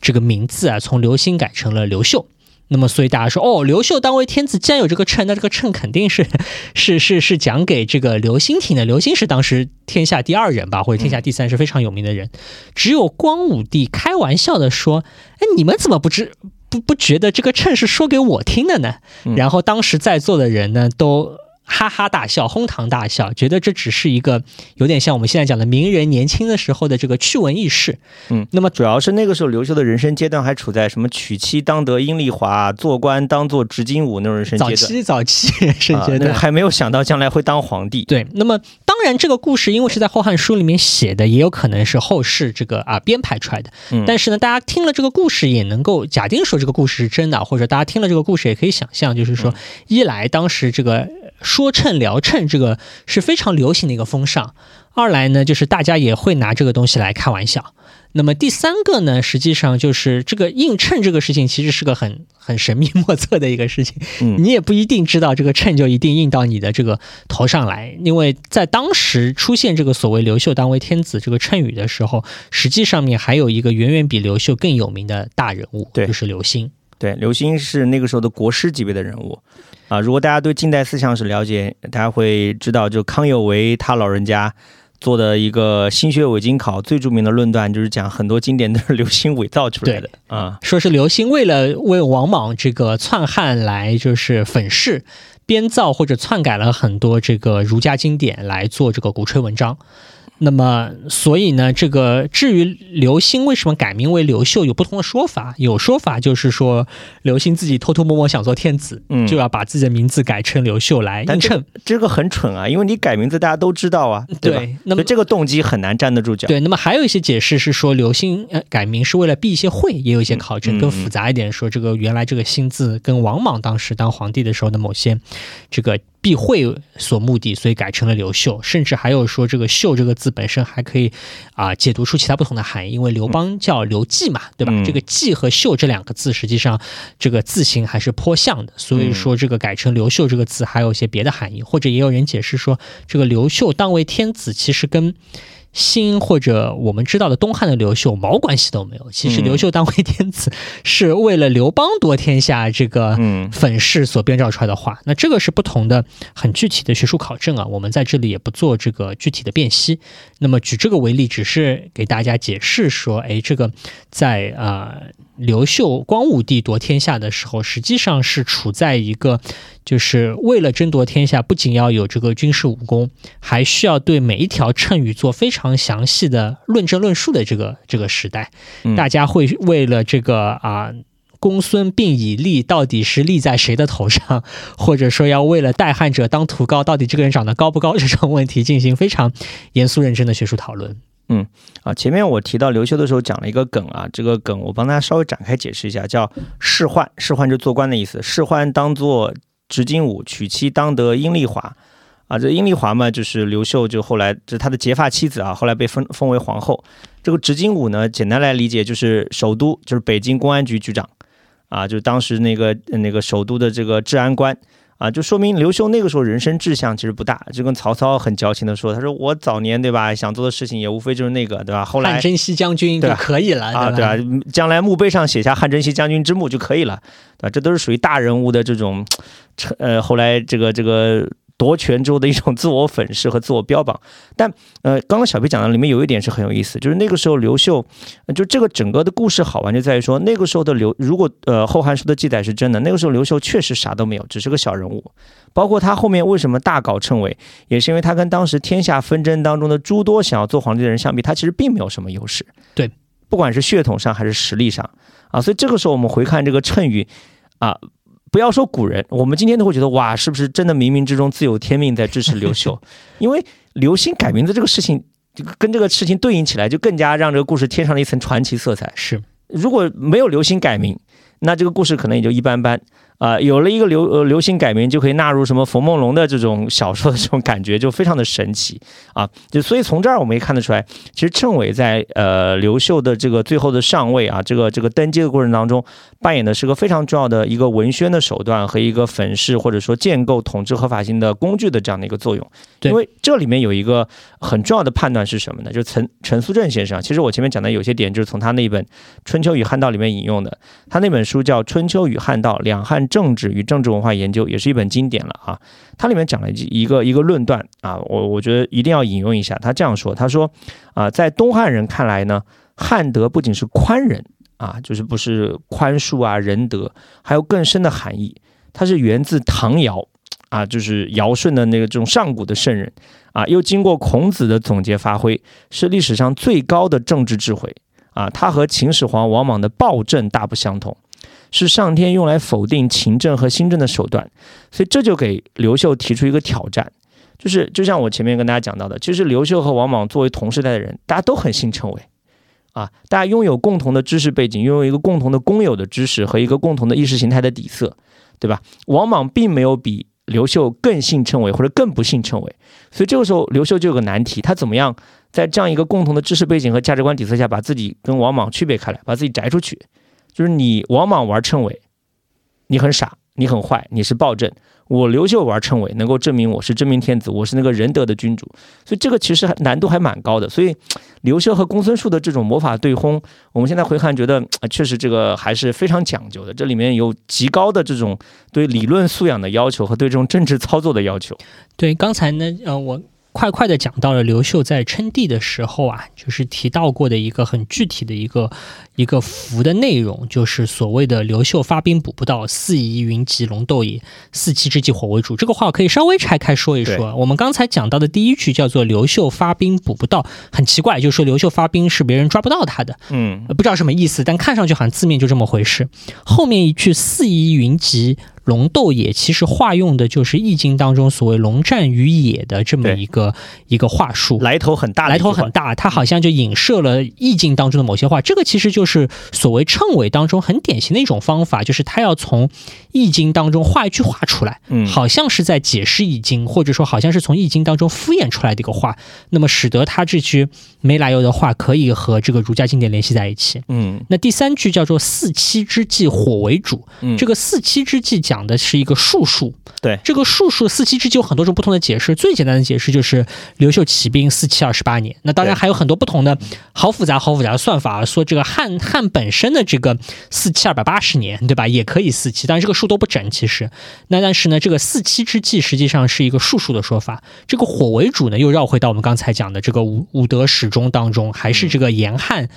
这个名字啊从刘歆改成了刘秀，那么所以大家说哦，刘秀当为天子，既然有这个称，那这个称肯定是是是是讲给这个刘歆听的。刘歆是当时天下第二人吧，或者天下第三是非常有名的人。只有光武帝开玩笑的说：“哎，你们怎么不知不不觉得这个称是说给我听的呢？”然后当时在座的人呢都。哈哈大笑，哄堂大笑，觉得这只是一个有点像我们现在讲的名人年轻的时候的这个趣闻轶事。嗯，那么主要是那个时候刘秀的人生阶段还处在什么娶妻当得阴丽华，做官当做执金吾那种人生阶段。早期早期人生阶段，还没有想到将来会当皇帝。对，那么当然这个故事因为是在《后汉书》里面写的，也有可能是后世这个啊编排出来的。嗯，但是呢，大家听了这个故事也能够假定说这个故事是真的，或者大家听了这个故事也可以想象，就是说，一来当时这个。说秤聊秤，这个是非常流行的一个风尚。二来呢，就是大家也会拿这个东西来开玩笑。那么第三个呢，实际上就是这个印秤这个事情，其实是个很很神秘莫测的一个事情。嗯，你也不一定知道这个秤就一定印到你的这个头上来，因为在当时出现这个所谓刘秀当为天子这个称语的时候，实际上面还有一个远远比刘秀更有名的大人物，对，就是刘歆。对，刘歆是那个时候的国师级别的人物。啊，如果大家对近代思想史了解，大家会知道，就康有为他老人家做的一个《新学伪经考》最著名的论断，就是讲很多经典都是 刘歆伪造出来的。啊，说是刘歆为了为王莽这个篡汉来就是粉饰、编造或者篡改了很多这个儒家经典来做这个鼓吹文章。那么，所以呢，这个至于刘星为什么改名为刘秀，有不同的说法。有说法就是说，刘星自己偷偷摸摸想做天子，嗯，就要把自己的名字改成刘秀来映衬。这个很蠢啊，因为你改名字大家都知道啊，对吧？那么这个动机很难站得住脚。对，那么还有一些解释是说，刘歆改名是为了避一些讳，也有一些考证更复杂一点，说这个原来这个“歆”字跟王莽当时当皇帝的时候的某些这个。避讳所目的，所以改成了刘秀，甚至还有说这个“秀”这个字本身还可以啊解读出其他不同的含义，因为刘邦叫刘季嘛，对吧？这个“季”和“秀”这两个字实际上这个字形还是颇像的，所以说这个改成刘秀这个字还有一些别的含义，或者也有人解释说这个刘秀当为天子，其实跟新或者我们知道的东汉的刘秀毛关系都没有。其实刘秀当为天子是为了刘邦夺天下这个粉饰所编造出来的话。那这个是不同的很具体的学术考证啊，我们在这里也不做这个具体的辨析。那么举这个为例，只是给大家解释说，哎，这个在啊。刘秀光武帝夺天下的时候，实际上是处在一个，就是为了争夺天下，不仅要有这个军事武功，还需要对每一条谶语做非常详细的论证论述的这个这个时代。大家会为了这个啊，公孙并以立到底是立在谁的头上，或者说要为了代汉者当土高，到底这个人长得高不高这种问题进行非常严肃认真的学术讨论。嗯啊，前面我提到刘秀的时候讲了一个梗啊，这个梗我帮大家稍微展开解释一下，叫仕宦，仕宦就做官的意思，仕宦当做执金吾，娶妻当得阴丽华，啊，这阴丽华嘛，就是刘秀就后来就他的结发妻子啊，后来被封封为皇后。这个执金吾呢，简单来理解就是首都，就是北京公安局局长，啊，就当时那个那个首都的这个治安官。啊，就说明刘秀那个时候人生志向其实不大，就跟曹操很矫情的说，他说我早年对吧，想做的事情也无非就是那个对吧，后来汉贞熙将军就可以了啊，对吧？将来墓碑上写下汉贞熙将军之墓就可以了，对吧？这都是属于大人物的这种，呃，后来这个这个。夺权之后的一种自我粉饰和自我标榜，但呃，刚刚小皮讲的里面有一点是很有意思，就是那个时候刘秀，就这个整个的故事好玩就在于说，那个时候的刘，如果呃《后汉书》的记载是真的，那个时候刘秀确实啥都没有，只是个小人物。包括他后面为什么大搞称谓，也是因为他跟当时天下纷争当中的诸多想要做皇帝的人相比，他其实并没有什么优势。对，不管是血统上还是实力上啊，所以这个时候我们回看这个谶语啊。不要说古人，我们今天都会觉得哇，是不是真的冥冥之中自有天命在支持刘秀？因为刘歆改名字这个事情，跟这个事情对应起来，就更加让这个故事添上了一层传奇色彩。是，如果没有刘歆改名，那这个故事可能也就一般般。啊，有了一个刘呃刘歆改名，就可以纳入什么冯梦龙的这种小说的这种感觉，就非常的神奇啊！就所以从这儿我们也看得出来，其实郑伟在呃刘秀的这个最后的上位啊，这个这个登基的过程当中，扮演的是个非常重要的一个文宣的手段和一个粉饰或者说建构统治合法性的工具的这样的一个作用。因为这里面有一个很重要的判断是什么呢？就是陈陈苏正先生，其实我前面讲的有些点就是从他那一本《春秋与汉道》里面引用的，他那本书叫《春秋与汉道：两汉》。政治与政治文化研究也是一本经典了啊，它里面讲了一个一个论断啊，我我觉得一定要引用一下。他这样说，他说啊，在东汉人看来呢，汉德不仅是宽仁啊，就是不是宽恕啊仁德，还有更深的含义。它是源自唐尧啊，就是尧舜的那个这种上古的圣人啊，又经过孔子的总结发挥，是历史上最高的政治智慧啊。他和秦始皇、王莽的暴政大不相同。是上天用来否定秦政和新政的手段，所以这就给刘秀提出一个挑战，就是就像我前面跟大家讲到的，其实刘秀和王莽作为同时代的人，大家都很信称谓，啊，大家拥有共同的知识背景，拥有一个共同的公有的知识和一个共同的意识形态的底色，对吧？王莽并没有比刘秀更信称谓或者更不信称谓，所以这个时候刘秀就有个难题，他怎么样在这样一个共同的知识背景和价值观底色下，把自己跟王莽区别开来，把自己摘出去。就是你王莽玩称谓，你很傻，你很坏，你是暴政。我刘秀玩称谓，能够证明我是真命天子，我是那个仁德的君主。所以这个其实难度还蛮高的。所以刘秀和公孙述的这种魔法对轰，我们现在回看，觉得确实这个还是非常讲究的。这里面有极高的这种对理论素养的要求和对这种政治操作的要求。对，刚才呢，呃，我。快快的讲到了刘秀在称帝的时候啊，就是提到过的一个很具体的一个一个符的内容，就是所谓的刘秀发兵补不到，四夷云集龙斗也，四气之计火为主。这个话可以稍微拆开说一说。我们刚才讲到的第一句叫做刘秀发兵补不到，很奇怪，就是说刘秀发兵是别人抓不到他的，嗯，不知道什么意思，但看上去好像字面就这么回事。后面一句四夷云集。龙斗也其实化用的就是《易经》当中所谓“龙战于野”的这么一个一个话术，来头很大，来头很大。它好像就影射了《易经》当中的某些话。这个其实就就是所谓谶纬当中很典型的一种方法，就是他要从易经当中画一句话出来，嗯好像是在解释易经，或者说好像是从易经当中敷衍出来的一个话，那么使得他这句没来由的话可以和这个儒家经典联系在一起。嗯那第三句叫做“四七之计，火为主”。嗯，这个四七之计讲的是一个术数。对这个术数四七之计有很多种不同的解释，最简单的解释就是刘秀起兵四七二十八年。那当然还有很多不同的，好复杂好复杂的算法，说这个汉汉本身的这个四七二百八十年，对吧？也可以四七，但是这个数都不整。其实，那但是呢，这个四七之计实际上是一个术数的说法。这个火为主呢，又绕回到我们刚才讲的这个五五德始终当中，还是这个严汉，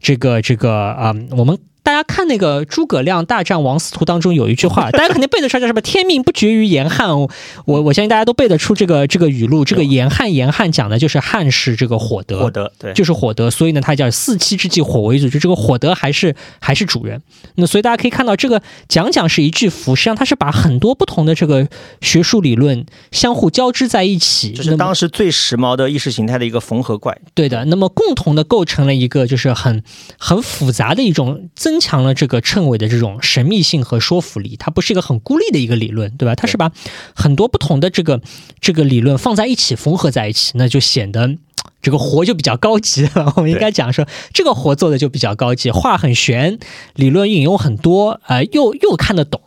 这个这个啊、我们。大家看那个诸葛亮大战王司徒当中有一句话，大家肯定背得出来，叫什么“天命不绝于严汉”。我我我相信大家都背得出这个这个语录。这个严汉严汉讲的就是汉是这个火德，火德对，就是火德，所以呢，它叫四七之际，火为主，就这个火德还是还是主人。那所以大家可以看到，这个讲讲是一句符，实际上它是把很多不同的这个学术理论相互交织在一起，就是当时最时髦的意识形态的一个缝合怪。对的，那么共同的构成了一个就是很很复杂的一种，增增强了这个称谓的这种神秘性和说服力。它不是一个很孤立的一个理论，对吧？它是把很多不同的这个这个理论放在一起，缝合在一起，那就显得。这个活就比较高级了，我们应该讲说，这个活做的就比较高级，话很玄，理论引用很多，呃，又又看得懂。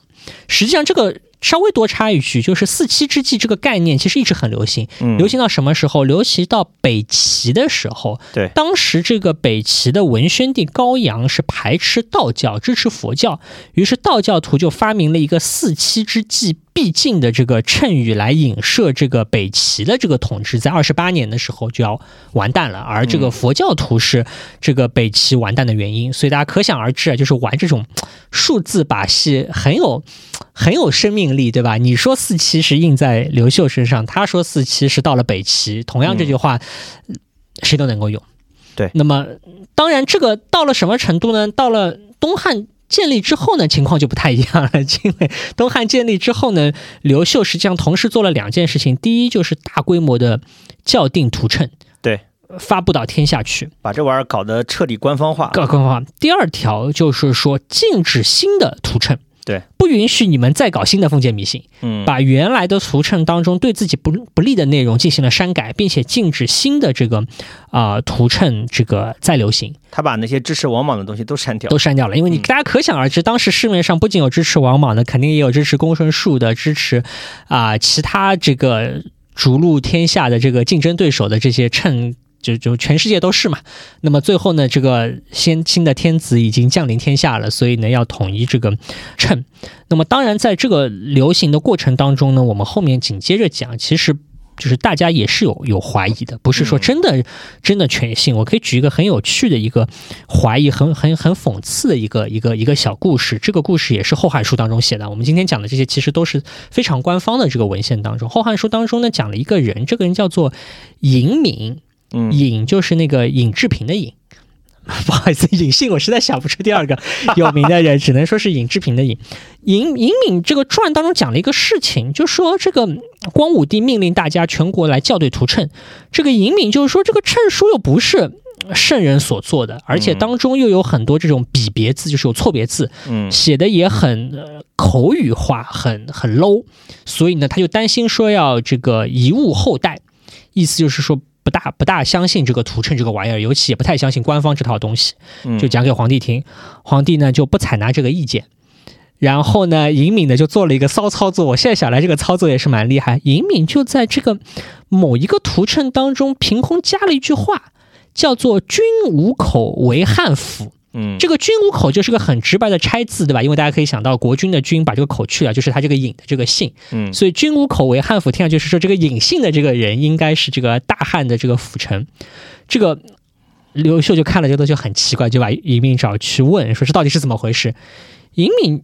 实际上，这个稍微多插一句，就是四七之计这个概念其实一直很流行，嗯，流行到什么时候？流行到北齐的时候。对当时这个北齐的文宣帝高阳是排斥道教，支持佛教，于是道教徒就发明了一个四七之计必尽的这个谶语来影射这个北齐的这个统治，在二十八年的时候就要完蛋了，而这个佛教徒是这个北齐完蛋的原因，所以大家可想而知啊，就是玩这种数字把戏很有很有生命力，对吧？你说四七是印在刘秀身上，他说四七是到了北齐，同样这句话、谁都能够用。对那么当然这个到了什么程度呢？到了东汉。建立之后呢，情况就不太一样了。因为东汉建立之后呢，刘秀实际上同时做了两件事情。第一就是大规模的校订图谶，对，发布到天下去，把这玩意儿搞得彻底官方化。搞官方化。第二条就是说禁止新的图谶，对，不允许你们再搞新的封建迷信。嗯，把原来的图谶当中对自己不不利的内容进行了删改，并且禁止新的这个啊、图谶这个再流行，他把那些支持王莽的东西都删掉。都删掉了。因为你嗯大家可想而知，当时市面上不仅有支持王莽的，肯定也有支持公孙述的，支持啊、其他这个逐鹿天下的这个竞争对手的这些谶。就就全世界都是嘛，那么最后呢，这个先新的天子已经降临天下了，所以呢要统一这个称。那么当然在这个流行的过程当中呢，我们后面紧接着讲，其实就是大家也是有有怀疑的，不是说真的、真的全信。我可以举一个很有趣的一个怀疑，很很很讽刺的一个一个一个小故事。这个故事也是《后汉书》当中写的。我们今天讲的这些其实都是非常官方的这个文献当中，《后汉书》当中呢讲了一个人，这个人叫做尹敏，嗯，尹就是那个尹志平的尹。不好意思，尹姓我实在想不出第二个 有名的人，只能说是尹志平的尹。尹尹敏这个传当中讲了一个事情，就说这个光武帝命令大家全国来校对图谶，这个尹敏就是说这个谶书又不是圣人所做的，而且当中又有很多这种笔别字，就是有错别字，嗯。写的也很、呃、口语化，很很 low，所以呢，他就担心说要这个贻误后代，意思就是说不大不大相信这个图谶这个玩意儿，尤其也不太相信官方这套东西，嗯，就讲给皇帝听，皇帝呢就不采纳这个意见。然后呢，尹敏呢就做了一个骚操作。我现在想来，这个操作也是蛮厉害。尹敏就在这个某一个图谶当中凭空加了一句话，叫做“君无口为汉府”。嗯，这个“君无口”就是个很直白的拆字，对吧？因为大家可以想到国君的“君”把这个口去了，就是他这个隐的这个姓，嗯所以“君无口为汉府”听上去是说这个隐姓的这个人应该是这个大汉的这个辅臣。这个刘秀就看了这个东西很奇怪，就把尹敏找去问，说这到底是怎么回事？尹敏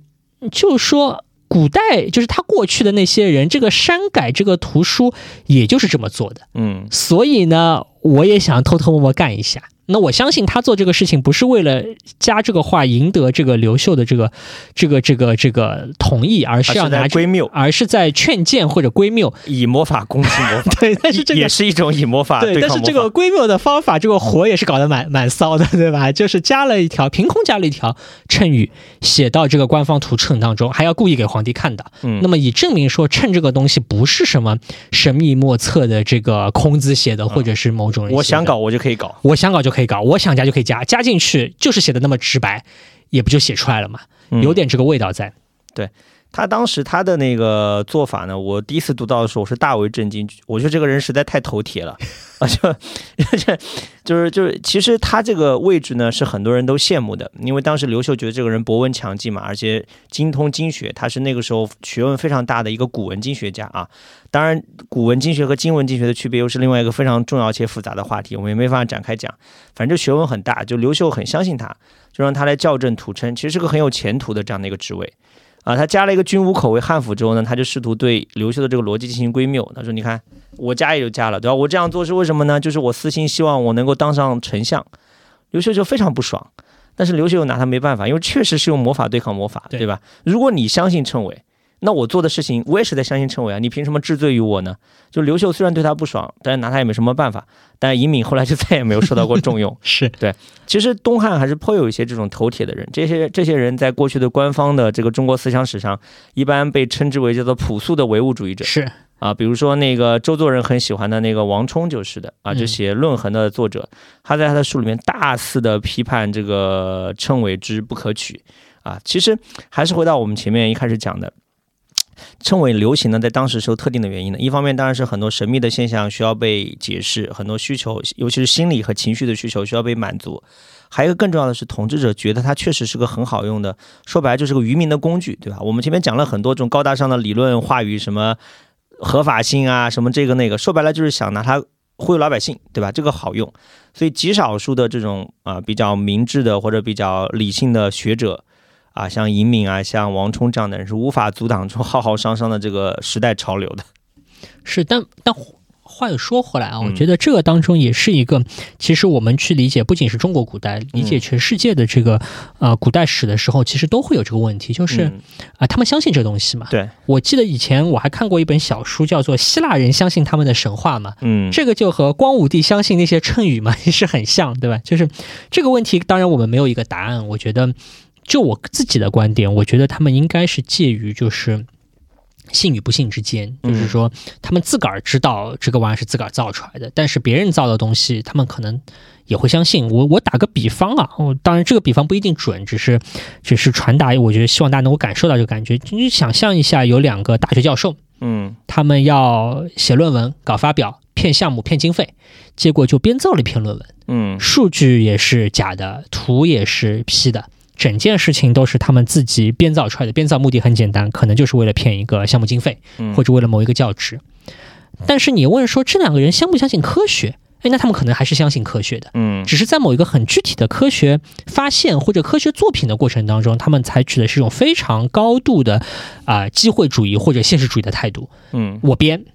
就说。古代就是他过去的那些人，这个删改这个图书，也就是这么做的。嗯所以呢，我也想偷偷摸摸干一下。那我相信他做这个事情不是为了加这个话赢得这个刘秀的这个这个这个这个同意，而是要拿归谬，而是在劝谏或者归谬，以魔法攻击魔法。对，但是这个也是一种以魔法对，但是这个归谬的方法，这个活也是搞得蛮蛮骚的，对吧？就是加了一条，凭空加了一条谶语，写到这个官方图谶当中，还要故意给皇帝看的。嗯，那么以证明说谶这个东西不是什么神秘莫测的这个孔子写的，或者是某种人。我想搞，我就可以搞；我想搞就可以。可以搞，我想加就可以加，加进去就是写的那么直白，也不就写出来了嘛，有点这个味道在。对他当时他的那个做法呢，我第一次读到的时候，我是大为震惊，我觉得这个人实在太头铁了。啊，就 就是就是，其实他这个位置呢，是很多人都羡慕的，因为当时刘秀觉得这个人博闻强记嘛，而且精通经学，他是那个时候学问非常大的一个古文经学家啊。当然，古文经学和今文经学的区别又是另外一个非常重要且复杂的话题，我们也没法展开讲。反正学问很大，就刘秀很相信他，就让他来校正土称，其实是个很有前途的这样的一个职位。啊，他加了一个军武口为汉服之后呢，他就试图对刘秀的这个逻辑进行归谬。他说：“你看，我加也就加了，对吧？我这样做是为什么呢？就是我私心希望我能够当上丞相。”刘秀就非常不爽，但是刘秀又拿他没办法，因为确实是用魔法对抗魔法，对吧？如果你相信称伟。那我做的事情，我也是在相信称伟啊！你凭什么治罪于我呢？就刘秀虽然对他不爽，但是拿他也没什么办法。但尹敏后来就再也没有受到过重用。是对，其实东汉还是颇有一些这种头铁的人。这些这些人在过去的官方的这个中国思想史上，一般被称之为叫做朴素的唯物主义者。是啊，比如说那个周作人很喜欢的那个王充就是的啊，就写《论衡》的作者，他在他的书里面大肆的批判这个称谓之不可取啊。其实还是回到我们前面一开始讲的。称为流行呢，在当时是有特定的原因的。一方面当然是很多神秘的现象需要被解释，很多需求，尤其是心理和情绪的需求需要被满足。还有一个更重要的是，统治者觉得它确实是个很好用的，说白了就是个愚民的工具，对吧？我们前面讲了很多这种高大上的理论话语，什么合法性啊，什么这个那个，说白了就是想拿它忽悠老百姓，对吧？这个好用，所以极少数的这种啊比较明智的或者比较理性的学者。啊，像尹敏啊，像王冲这样的人是无法阻挡住浩浩汤汤的这个时代潮流的。是，但但话又说回来啊，我觉得这个当中也是一个，其实我们去理解不仅是中国古代，理解全世界的这个呃古代史的时候，其实都会有这个问题，就是啊，他们相信这东西嘛。对，我记得以前我还看过一本小书，叫做《希腊人相信他们的神话》嘛。嗯，这个就和光武帝相信那些谶语嘛，也是很像，对吧？就是这个问题，当然我们没有一个答案，我觉得。就我自己的观点，我觉得他们应该是介于就是信与不信之间，就是说他们自个儿知道这个玩意儿是自个儿造出来的，但是别人造的东西，他们可能也会相信。我我打个比方啊，我当然这个比方不一定准，只是只是传达，我觉得希望大家能够感受到这个感觉。你想象一下，有两个大学教授，嗯，他们要写论文、搞发表、骗项目、骗经费，结果就编造了一篇论文，嗯，数据也是假的，图也是 P 的。整件事情都是他们自己编造出来的，编造目的很简单，可能就是为了骗一个项目经费，或者为了某一个教职。但是你问说这两个人相不相信科学？哎，那他们可能还是相信科学的，嗯，只是在某一个很具体的科学发现或者科学作品的过程当中，他们采取的是一种非常高度的啊机会主义或者现实主义的态度，嗯，我编。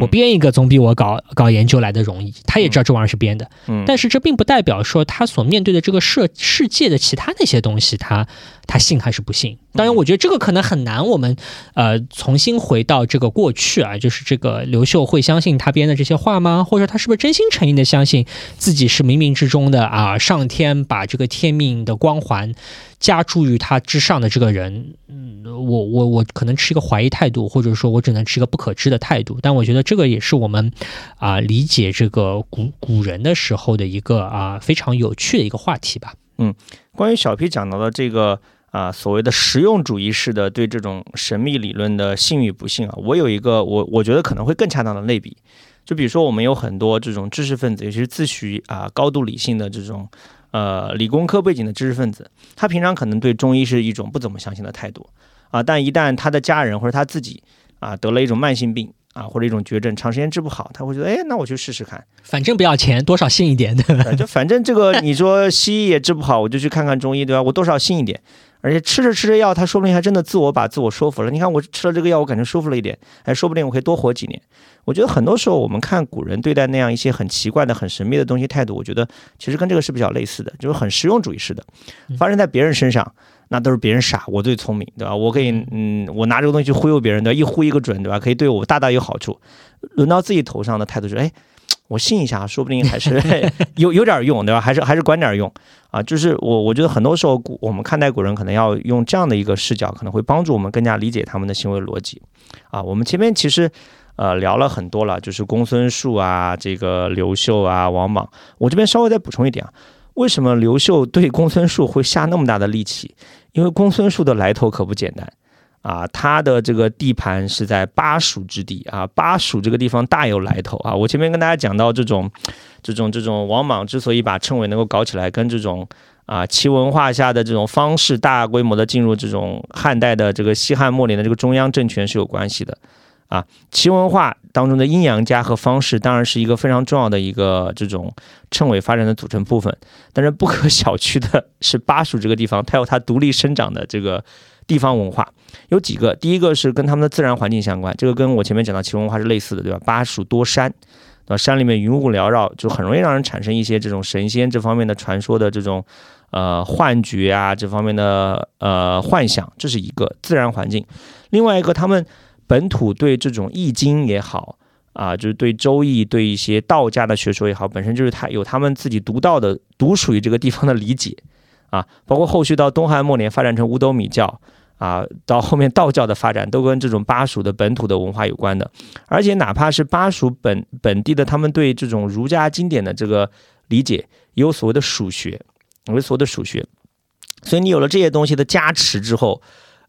我编一个总比我搞搞研究来的容易。他也知道这玩意儿是编的，但是这并不代表说他所面对的这个世世界的其他那些东西，他他信还是不信。当然，我觉得这个可能很难。我们呃重新回到这个过去啊，就是这个刘秀会相信他编的这些话吗？或者他是不是真心诚意的相信自己是冥冥之中的啊？上天把这个天命的光环。加诸于他之上的这个人，嗯，我我我可能持一个怀疑态度，或者说我只能持一个不可知的态度。但我觉得这个也是我们啊理解这个古古人的时候的一个啊非常有趣的一个话题吧。嗯，关于小 P 讲到的这个啊所谓的实用主义式的对这种神秘理论的信与不信啊，我有一个我我觉得可能会更恰当的类比，就比如说我们有很多这种知识分子，尤其是自诩啊高度理性的这种。呃，理工科背景的知识分子，他平常可能对中医是一种不怎么相信的态度啊，但一旦他的家人或者他自己啊得了一种慢性病啊，或者一种绝症，长时间治不好，他会觉得，哎，那我去试试看，反正不要钱，多少信一点，对吧？就反正这个你说西医也治不好，我就去看看中医，对吧？我多少信一点。而且吃着吃着药，他说不定还真的自我把自我说服了。你看我吃了这个药，我感觉舒服了一点，哎，说不定我可以多活几年。我觉得很多时候我们看古人对待那样一些很奇怪的、很神秘的东西态度，我觉得其实跟这个是比较类似的，就是很实用主义式的，发生在别人身上，那都是别人傻，我最聪明，对吧？我可以，嗯，我拿这个东西去忽悠别人，对吧？一忽一个准，对吧？可以对我大大有好处。轮到自己头上的态度是，哎。我信一下，说不定还是 有有点用，对吧？还是还是管点用啊！就是我我觉得很多时候古我们看待古人，可能要用这样的一个视角，可能会帮助我们更加理解他们的行为逻辑啊。我们前面其实呃聊了很多了，就是公孙述啊，这个刘秀啊，王莽。我这边稍微再补充一点啊，为什么刘秀对公孙述会下那么大的力气？因为公孙述的来头可不简单。啊，他的这个地盘是在巴蜀之地啊，巴蜀这个地方大有来头啊。我前面跟大家讲到这种，这种这种王莽之所以把称谓能够搞起来，跟这种啊齐文化下的这种方式大规模的进入这种汉代的这个西汉末年的这个中央政权是有关系的啊。齐文化当中的阴阳家和方式当然是一个非常重要的一个这种称谓发展的组成部分，但是不可小觑的是巴蜀这个地方，它有它独立生长的这个。地方文化有几个，第一个是跟他们的自然环境相关，这个跟我前面讲到齐文化是类似的，对吧？巴蜀多山，对吧？山里面云雾缭绕，就很容易让人产生一些这种神仙这方面的传说的这种呃幻觉啊，这方面的呃幻想，这是一个自然环境。另外一个，他们本土对这种易经也好啊，就是对周易、对一些道家的学说也好，本身就是他有他们自己独到的、独属于这个地方的理解啊，包括后续到东汉末年发展成五斗米教。啊，到后面道教的发展都跟这种巴蜀的本土的文化有关的，而且哪怕是巴蜀本本地的，他们对这种儒家经典的这个理解，有所谓的蜀学，有所谓的蜀学。所以你有了这些东西的加持之后，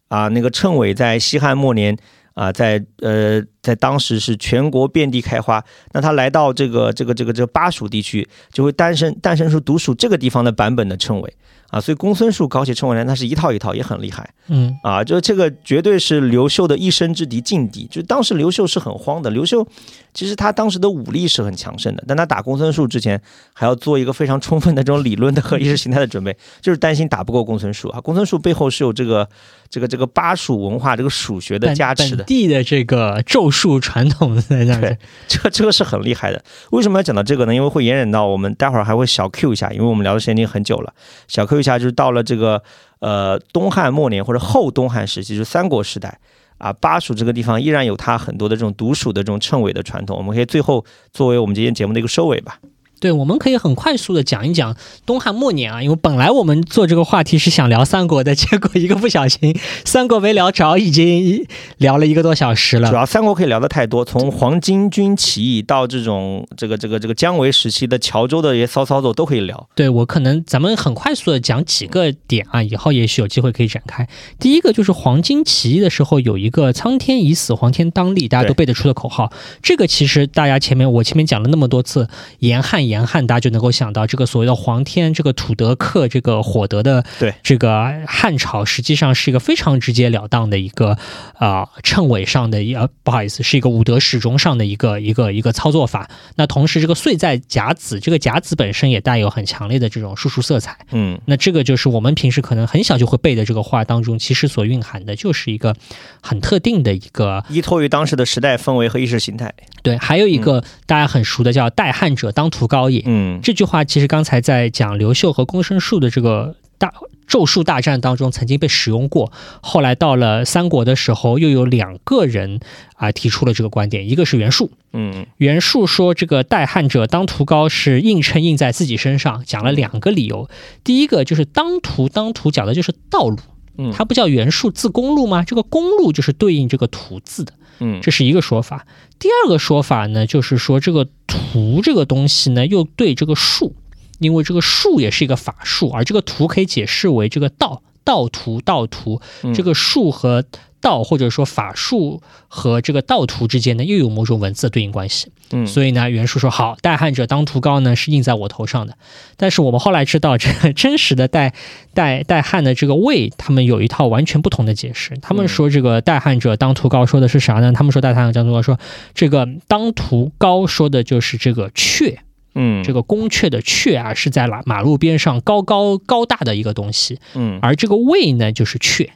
啊，那个称谓在西汉末年啊，在呃，在当时是全国遍地开花。那他来到这个这个这个这个巴蜀地区，就会诞生诞生出独属这个地方的版本的称谓。啊，所以公孙述搞起称谓来，那是一套一套，也很厉害。嗯，啊，就这个绝对是刘秀的一生之敌，劲敌。就当时刘秀是很慌的。刘秀其实他当时的武力是很强盛的，但他打公孙述之前，还要做一个非常充分的这种理论的和意识形态的准备，就是担心打不过公孙述啊。公孙述背后是有这个这个这个巴蜀文化、这个蜀学的加持的，本地的这个咒术传统的在那对，这个这个是很厉害的。为什么要讲到这个呢？因为会延展到我们待会儿还会小 Q 一下，因为我们聊的时间已经很久了，小 Q。一下就是到了这个呃东汉末年或者后东汉时期，就是三国时代啊，巴蜀这个地方依然有它很多的这种独属的这种称谓的传统，我们可以最后作为我们今天节目的一个收尾吧。对，我们可以很快速的讲一讲东汉末年啊，因为本来我们做这个话题是想聊三国的，结果一个不小心，三国没聊着，已经聊了一个多小时了。主要三国可以聊的太多，从黄巾军起义到这种这个这个这个姜维时期的乔州的一些骚操作都可以聊。对我可能咱们很快速的讲几个点啊，以后也许有机会可以展开。第一个就是黄巾起义的时候有一个苍天已死，黄天当立，大家都背得出的口号。这个其实大家前面我前面讲了那么多次，严汉。严汉，大家就能够想到这个所谓的黄天，这个土德克，这个火德的，对这个汉朝，实际上是一个非常直截了当的一个啊称谓上的一，呃，不好意思，是一个武德始终上的一个一个一个操作法。那同时，这个岁在甲子，这个甲子本身也带有很强烈的这种术数色彩。嗯，那这个就是我们平时可能很小就会背的这个话当中，其实所蕴含的就是一个很特定的一个依托于当时的时代氛围和意识形态。对，还有一个大家很熟的叫“代汉者当涂高”。高也，嗯，这句话其实刚才在讲刘秀和公孙述的这个大咒术大战当中曾经被使用过，后来到了三国的时候，又有两个人啊提出了这个观点，一个是袁术，嗯，袁术说这个代汉者当屠高是硬撑硬在自己身上，讲了两个理由，第一个就是当屠当屠讲的就是道路，嗯，它不叫袁术字公路吗？这个公路就是对应这个图字的。嗯，这是一个说法。第二个说法呢，就是说这个图这个东西呢，又对这个术，因为这个术也是一个法术，而这个图可以解释为这个道，道图，道图，这个术和。道或者说法术和这个道图之间呢，又有某种文字的对应关系。嗯，所以呢，袁术说好，代汉者当屠高呢是印在我头上的。但是我们后来知道，这个 真实的代代代汉的这个魏，他们有一套完全不同的解释。他们说这个代汉者当屠高说的是啥呢？他们说代汉者当屠高说这个当屠高说的就是这个雀。嗯，这个宫阙的阙啊是在马马路边上高高高大的一个东西，嗯，而这个魏呢就是阙。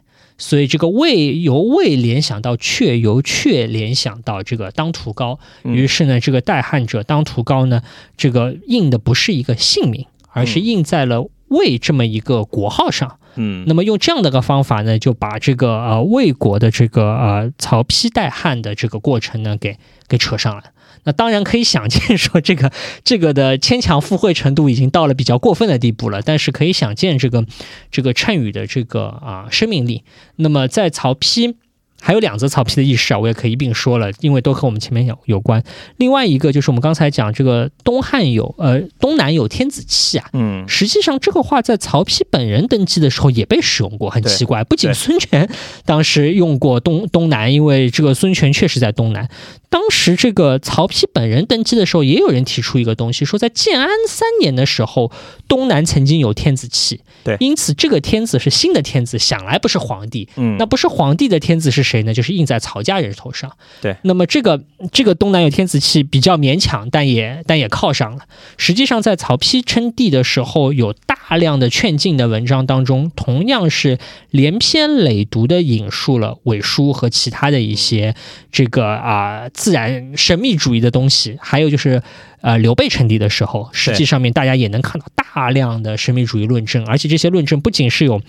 所以这个魏由魏联想到阙，由阙联想到这个当涂高。于是呢，这个代汉者当涂高呢，这个印的不是一个姓名，而是印在了魏这么一个国号上。嗯，那么用这样的个方法呢，就把这个呃魏国的这个呃曹丕代汉的这个过程呢，给给扯上来。那当然可以想见，说这个这个的牵强附会程度已经到了比较过分的地步了。但是可以想见，这个这个谶语的这个啊生命力。那么在曹丕。还有两则曹丕的轶事啊，我也可以一并说了，因为都和我们前面有有关。另外一个就是我们刚才讲这个东汉有呃东南有天子气啊，嗯，实际上这个话在曹丕本人登基的时候也被使用过，很奇怪。不仅孙权当时用过东东南，因为这个孙权确实在东南。当时这个曹丕本人登基的时候，也有人提出一个东西，说在建安三年的时候，东南曾经有天子气。对，因此这个天子是新的天子，想来不是皇帝。嗯，那不是皇帝的天子是谁呢？就是印在曹家人头上。对，那么这个这个东南有天子气比较勉强，但也但也靠上了。实际上，在曹丕称帝的时候，有大量的劝进的文章当中，同样是连篇累牍的引述了伪书和其他的一些这个啊。自然神秘主义的东西，还有就是，呃，刘备称帝的时候，实际上面大家也能看到大量的神秘主义论证，而且这些论证不仅是有。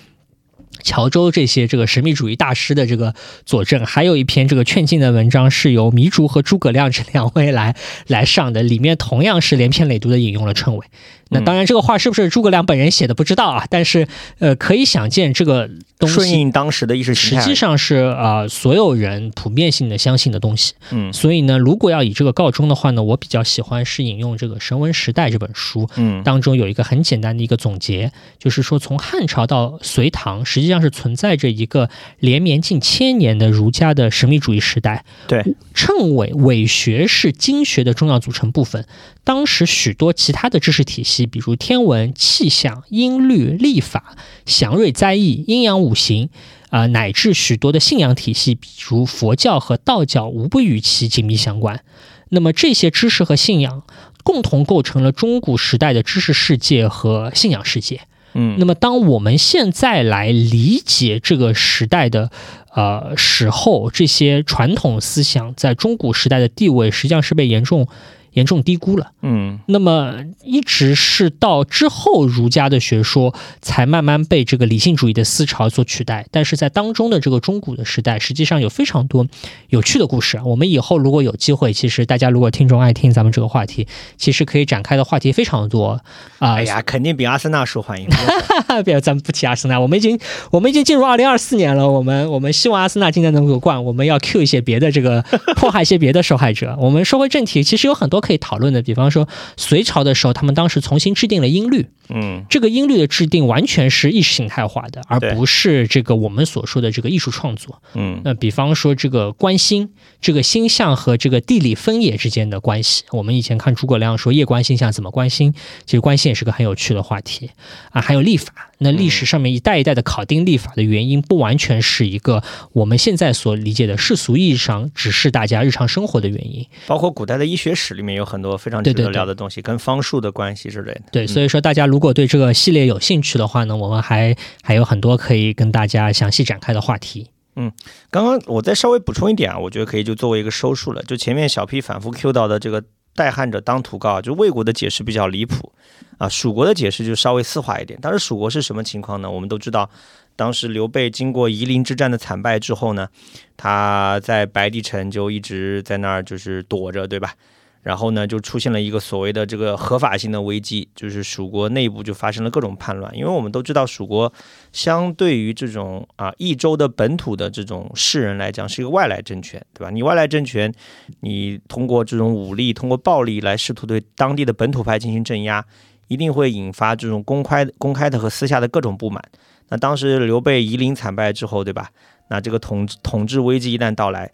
乔州这些这个神秘主义大师的这个佐证，还有一篇这个劝进的文章是由糜竺和诸葛亮这两位来来上的，里面同样是连篇累牍的引用了称谓。那当然，这个话是不是诸葛亮本人写的不知道啊，但是呃，可以想见这个东西顺应当时的意识形态，实际上是啊，所有人普遍性的相信的东西。嗯，所以呢，如果要以这个告终的话呢，我比较喜欢是引用这个《神文时代》这本书，嗯，当中有一个很简单的一个总结，就是说从汉朝到隋唐，实际上是存在着一个连绵近千年的儒家的神秘主义时代。对，谶纬纬学是经学的重要组成部分。当时许多其他的知识体系，比如天文、气象、音律、历法、祥瑞灾异、阴阳五行，啊，乃至许多的信仰体系，比如佛教和道教，无不与其紧密相关。那么这些知识和信仰共同构成了中古时代的知识世界和信仰世界。嗯，那么当我们现在来理解这个时代的呃时候，这些传统思想在中古时代的地位，实际上是被严重。严重低估了，嗯，那么一直是到之后儒家的学说才慢慢被这个理性主义的思潮所取代。但是在当中的这个中古的时代，实际上有非常多有趣的故事。我们以后如果有机会，其实大家如果听众爱听咱们这个话题，其实可以展开的话题非常多啊。哎呀，肯定比阿森纳受欢迎。别，咱们不提阿森纳，我们已经我们已经进入二零二四年了。我们我们希望阿森纳今年能够冠。我们要 Q 一些别的这个迫害一些别的受害者。我们说回正题，其实有很多。可以讨论的，比方说隋朝的时候，他们当时重新制定了音律。嗯，这个音律的制定完全是意识形态化的，而不是这个我们所说的这个艺术创作。嗯，那比方说这个观星，这个星象和这个地理分野之间的关系，我们以前看诸葛亮说夜观星象怎么观星，其实观星也是个很有趣的话题。啊。还有历法，那历史上面一代一代的考定历法的原因，不完全是一个我们现在所理解的世俗意义上只是大家日常生活的原因，包括古代的医学史里面有很多非常值得聊的东西，跟方术的关系之类的。对，所以说大家如果对这个系列有兴趣的话呢，我们还还有很多可以跟大家详细展开的话题。嗯，刚刚我再稍微补充一点啊，我觉得可以就作为一个收束了。就前面小 P 反复 Q 到的这个代汉者当涂高，就魏国的解释比较离谱啊，蜀国的解释就稍微丝滑一点。当时蜀国是什么情况呢？我们都知道，当时刘备经过夷陵之战的惨败之后呢，他在白帝城就一直在那儿就是躲着，对吧？然后呢，就出现了一个所谓的这个合法性的危机，就是蜀国内部就发生了各种叛乱。因为我们都知道，蜀国相对于这种啊益州的本土的这种士人来讲，是一个外来政权，对吧？你外来政权，你通过这种武力、通过暴力来试图对当地的本土派进行镇压，一定会引发这种公开、公开的和私下的各种不满。那当时刘备夷陵惨败之后，对吧？那这个统治统治危机一旦到来。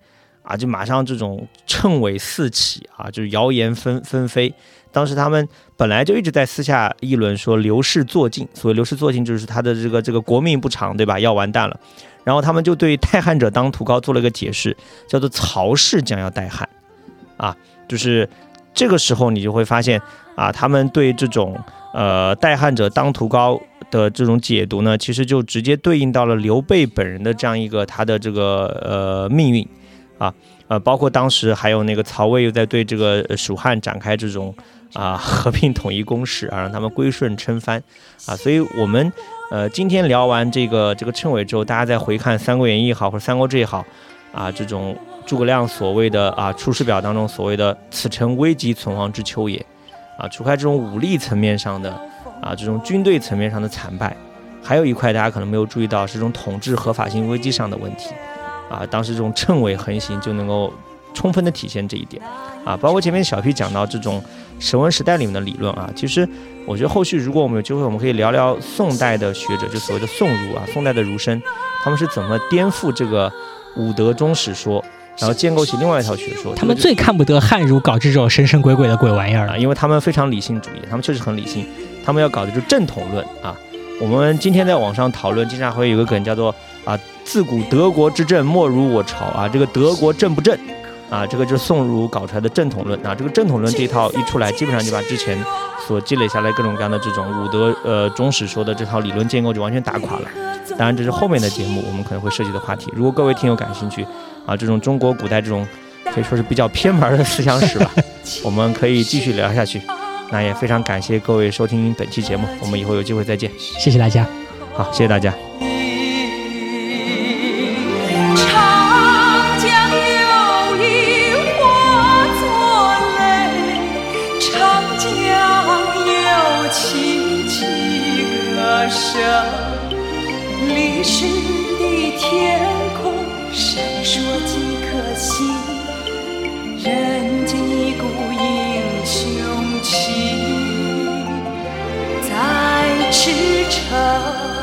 啊，就马上这种谶纬四起啊，就是谣言纷纷飞。当时他们本来就一直在私下议论说刘氏坐晋，所谓刘氏坐晋就是他的这个这个国命不长，对吧？要完蛋了。然后他们就对代汉者当涂高做了一个解释，叫做曹氏将要代汉。啊，就是这个时候你就会发现啊，他们对这种呃代汉者当涂高的这种解读呢，其实就直接对应到了刘备本人的这样一个他的这个呃命运啊，呃，包括当时还有那个曹魏又在对这个蜀汉展开这种啊 合并统一攻势啊，让他们归顺称藩啊，所以我们。呃，今天聊完这个这个称谓之后，大家再回看《三国演义》也好，或者《三国志》也好，啊，这种诸葛亮所谓的啊《出师表》当中所谓的“此诚危急存亡之秋也”，啊，除开这种武力层面上的啊这种军队层面上的惨败，还有一块大家可能没有注意到，是这种统治合法性危机上的问题，啊，当时这种称谓横行就能够充分的体现这一点，啊，包括前面小 P 讲到这种神文时代里面的理论啊，其实。我觉得后续如果我们有机会，我们可以聊聊宋代的学者，就所谓的宋儒啊，宋代的儒生，他们是怎么颠覆这个五德宗史说，然后建构起另外一套学说。他们最看不得汉儒搞这种神神鬼鬼的鬼玩意儿了，因为他们非常理性主义，他们确实很理性，他们要搞的就是正统论啊。我们今天在网上讨论，经常会有个梗叫做啊，自古德国之政莫如我朝啊，这个德国正不正啊？这个就是宋儒搞出来的正统论啊。这个正统论这一套一出来，基本上就把之前。所积累下来各种各样的这种武德呃中史说的这套理论建构就完全打垮了。当然这是后面的节目我们可能会涉及的话题。如果各位听友感兴趣啊，这种中国古代这种可以说是比较偏门的思想史吧，我们可以继续聊下去。那也非常感谢各位收听本期节目，我们以后有机会再见。谢谢大家。好，谢谢大家。历史的天空闪烁几颗星。人间一股英雄气在驰骋